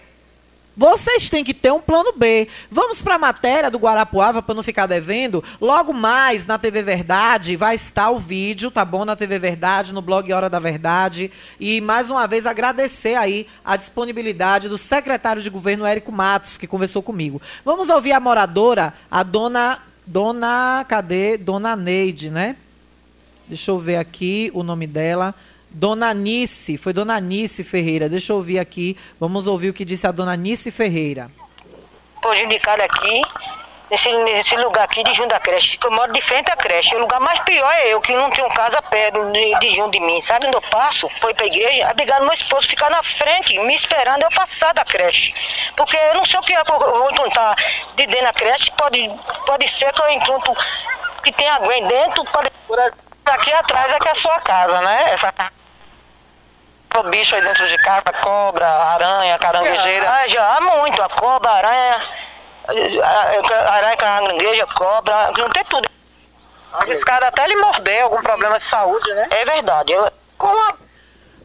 Vocês têm que ter um plano B. Vamos para a matéria do Guarapuava para não ficar devendo. Logo mais na TV Verdade vai estar o vídeo, tá bom? Na TV Verdade, no blog Hora da Verdade. E mais uma vez agradecer aí a disponibilidade do secretário de governo Érico Matos, que conversou comigo. Vamos ouvir a moradora, a dona. Dona. Cadê? Dona Neide, né? Deixa eu ver aqui o nome dela. Dona Nice, foi Dona Nice Ferreira. Deixa eu ouvir aqui. Vamos ouvir o que disse a Dona Nice Ferreira. prejudicado aqui, nesse, nesse lugar aqui de junto da creche, que eu moro de frente à creche. O lugar mais pior é eu, que não tenho casa perto de, de de mim. Sabe onde eu passo? Foi pra igreja, obrigado meu esposo ficar na frente, me esperando eu passar da creche. Porque eu não sei o que é que eu vou encontrar de dentro da creche, pode, pode ser que eu encontro que tem aí dentro, pode... Aqui atrás é que é a sua casa, né? Essa o bicho aí dentro de casa, cobra, aranha, caranguejeira. Ah, já há muito, a cobra, a aranha. aranha, carangueja, cobra, não tem tudo. Arriscado até ele morder, algum problema de saúde, né? É verdade. Eu... A...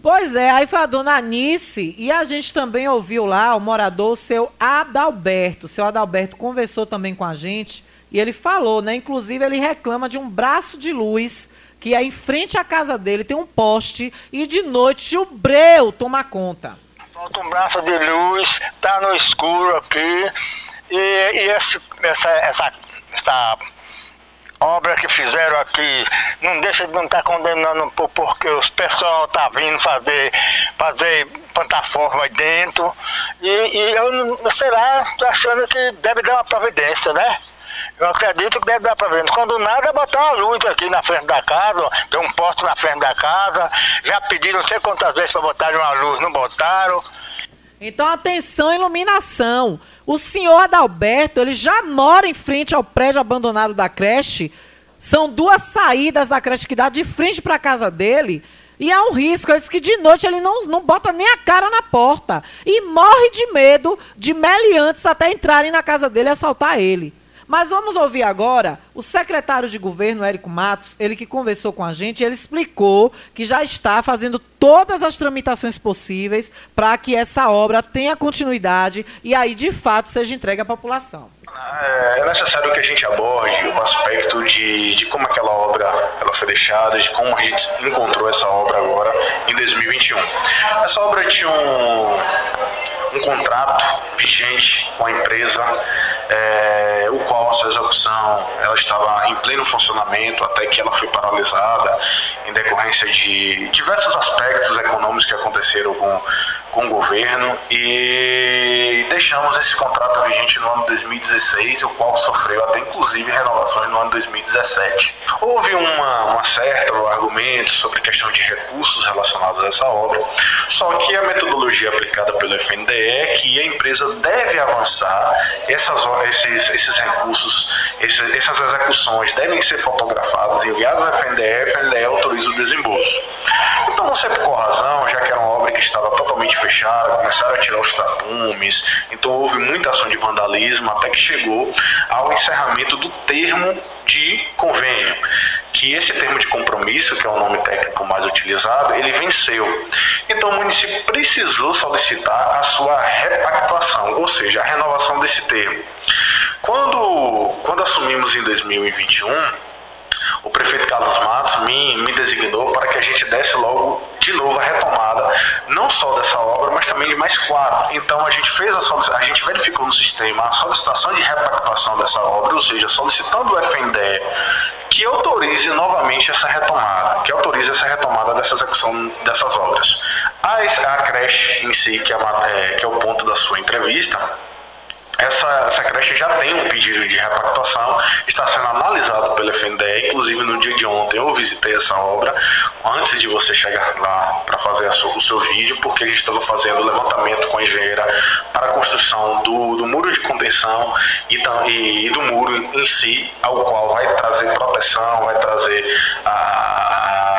Pois é, aí foi a dona Anice e a gente também ouviu lá o morador, o seu Adalberto. O seu Adalberto conversou também com a gente e ele falou, né? Inclusive, ele reclama de um braço de luz que é em frente à casa dele, tem um poste e de noite o breu toma conta. Falta um braço de luz, tá no escuro aqui e, e esse, essa, essa, essa obra que fizeram aqui não deixa de não estar tá condenando por, porque os pessoal tá vindo fazer, fazer plataforma aí dentro e, e eu sei lá, tô achando que deve dar uma providência, né? Eu acredito que deve dar para ver. Quando nada, botar uma luz aqui na frente da casa, tem um posto na frente da casa. Já pediram não sei quantas vezes para botar uma luz, não botaram. Então, atenção, iluminação. O senhor Adalberto, ele já mora em frente ao prédio abandonado da creche. São duas saídas da creche que dá de frente para a casa dele. E há um risco, ele diz que de noite ele não, não bota nem a cara na porta. E morre de medo de meliantes até entrarem na casa dele e assaltar ele. Mas vamos ouvir agora o secretário de governo, Érico Matos, ele que conversou com a gente, ele explicou que já está fazendo todas as tramitações possíveis para que essa obra tenha continuidade e aí, de fato, seja entregue à população. É necessário que a gente aborde o aspecto de, de como aquela obra ela foi deixada, de como a gente encontrou essa obra agora em 2021. Essa obra tinha um, um contrato vigente com a empresa, é, o qual a sua execução ela estava em pleno funcionamento até que ela foi paralisada em decorrência de diversos aspectos econômicos que aconteceram com, com o governo e deixamos esse contrato vigente no ano 2016, o qual sofreu até inclusive renovações no ano 2017. Houve uma, uma certa argumento sobre questão de recursos relacionados a essa obra, só que a metodologia aplicada pelo FNDE é que a empresa deve avançar, essas, esses, esses recursos, esses, essas execuções devem ser fotografadas e enviadas ao FNDE, o FNDE autoriza o desembolso. Então, não sei por qual razão, já que era uma obra que estava totalmente fechada, começaram a tirar os tapumes, então houve muita ação de vandalismo até que chegou ao encerramento do termo de convênio, que esse termo de compromisso, que é o nome técnico mais utilizado, ele venceu. Então o município precisou solicitar a sua repactuação, ou seja, a renovação desse termo. Quando, quando assumimos em 2021, o prefeito Carlos Matos me, me designou para que a gente desse logo de novo a retomada, não só dessa obra, mas também de mais quatro. Então a gente fez a a gente verificou no sistema a solicitação de repactuação dessa obra, ou seja, solicitando o FNDE que autorize novamente essa retomada, que autorize essa retomada dessa execução dessas obras. A, a creche em si, que é, uma, é, que é o ponto da sua entrevista, essa, essa creche já tem um pedido de repactuação, está sendo analisado pelo FNDE, inclusive no dia de ontem eu visitei essa obra, antes de você chegar lá para fazer sua, o seu vídeo, porque a gente estava fazendo levantamento com a engenheira para a construção do, do muro de contenção e, e, e do muro em si, ao qual vai trazer proteção, vai trazer a,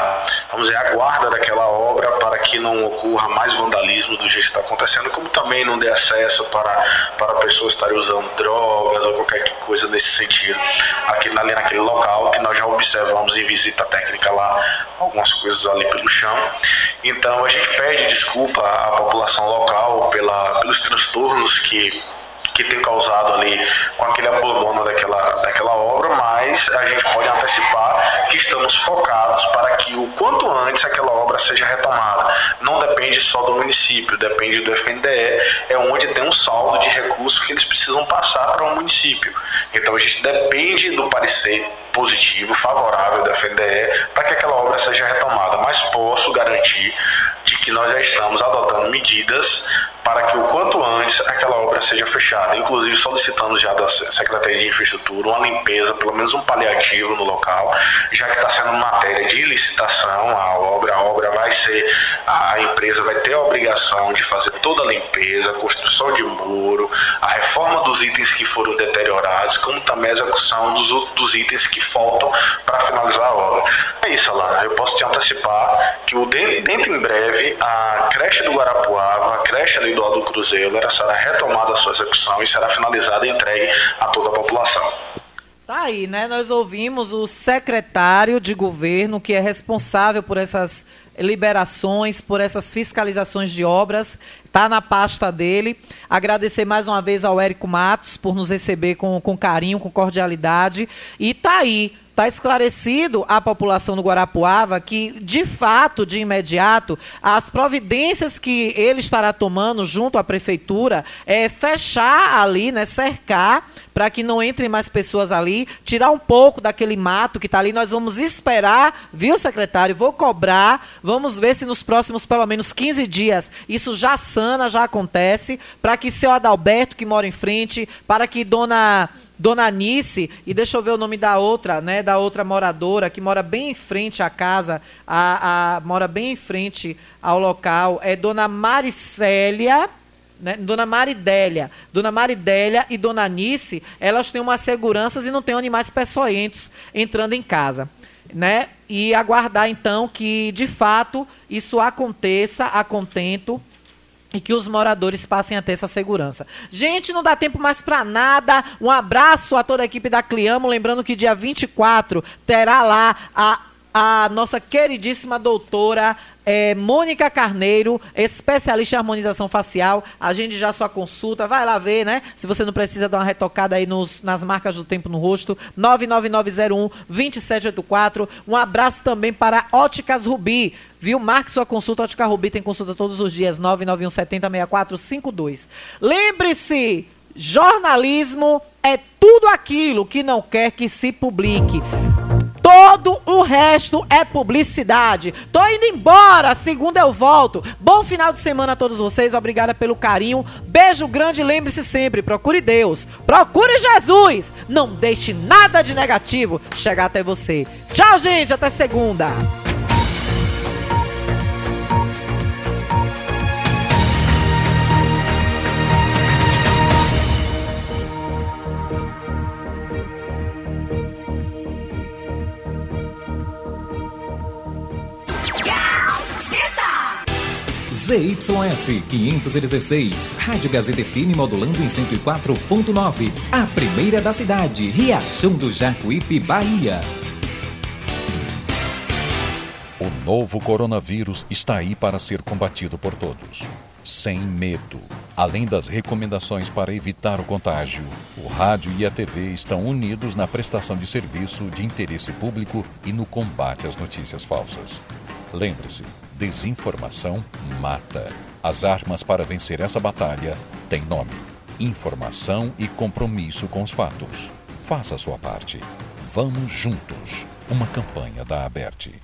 vamos dizer, a guarda daquela obra para que não ocorra mais vandalismo do jeito que está acontecendo, como também não dê acesso para, para pessoas estarem usando drogas ou qualquer coisa nesse sentido aqui ali naquele local que nós já observamos em visita técnica lá algumas coisas ali pelo chão. Então a gente pede desculpa à população local pela, pelos transtornos que que tem causado ali com aquele abandono daquela, daquela obra, mas a gente pode antecipar que estamos focados para que o quanto antes aquela obra seja retomada. Não depende só do município, depende do FNDE, é onde tem um saldo de recursos que eles precisam passar para o município. Então a gente depende do parecer positivo, favorável da FNDE para que aquela obra seja retomada, mas posso garantir de que nós já estamos adotando medidas para que o quanto antes aquela obra seja fechada, inclusive solicitando já da Secretaria de Infraestrutura uma limpeza, pelo menos um paliativo no local, já que está sendo matéria de licitação a obra, a obra vai ser, a empresa vai ter a obrigação de fazer toda a limpeza, a construção de muro, a reforma dos itens que foram deteriorados, como também a execução dos, dos itens que faltam para finalizar a obra. É isso, Alana, eu posso te antecipar que o dentro em breve a creche do Guarapuava, a creche ali individual do Cruzeiro ela será retomada a sua execução e será finalizada e entregue a toda a população. Tá aí, né? Nós ouvimos o secretário de governo que é responsável por essas liberações, por essas fiscalizações de obras, tá na pasta dele. Agradecer mais uma vez ao Érico Matos por nos receber com, com carinho, com cordialidade. E tá aí, está esclarecido à população do Guarapuava que, de fato, de imediato, as providências que ele estará tomando junto à prefeitura é fechar ali, né, cercar para que não entrem mais pessoas ali, tirar um pouco daquele mato que está ali. Nós vamos esperar, viu, secretário? Vou cobrar. Vamos ver se nos próximos pelo menos 15 dias isso já sana, já acontece, para que seu Adalberto, que mora em frente, para que dona Dona Anice, e deixa eu ver o nome da outra, né? Da outra moradora, que mora bem em frente à casa, a, a mora bem em frente ao local, é Dona Maricélia. Né? Dona Maridélia. Dona Maridélia e Dona Anice, elas têm umas seguranças e não têm animais peçonhentos entrando em casa. Né? E aguardar, então, que de fato isso aconteça a contento e que os moradores passem a ter essa segurança. Gente, não dá tempo mais para nada. Um abraço a toda a equipe da Cliamo, lembrando que dia 24 terá lá a a nossa queridíssima doutora é, Mônica Carneiro, especialista em harmonização facial. Agende já sua consulta, vai lá ver, né? Se você não precisa dar uma retocada aí nos, nas marcas do tempo no rosto. 99901 2784. Um abraço também para Óticas Rubi. Viu? Marque sua consulta. Ótica Rubi tem consulta todos os dias. 991 70 6452. Lembre-se, jornalismo é tudo aquilo que não quer que se publique. Todo o resto é publicidade. Tô indo embora, segunda eu volto. Bom final de semana a todos vocês, obrigada pelo carinho. Beijo grande, lembre-se sempre, procure Deus, procure Jesus. Não deixe nada de negativo chegar até você. Tchau, gente, até segunda. ZYS 516, Rádio Gazeta FM modulando em 104.9. A primeira da cidade, Riachão do Jacuípe, Bahia. O novo coronavírus está aí para ser combatido por todos. Sem medo. Além das recomendações para evitar o contágio, o rádio e a TV estão unidos na prestação de serviço de interesse público e no combate às notícias falsas. Lembre-se, Desinformação mata. As armas para vencer essa batalha têm nome: informação e compromisso com os fatos. Faça a sua parte. Vamos juntos. Uma campanha da Aberte.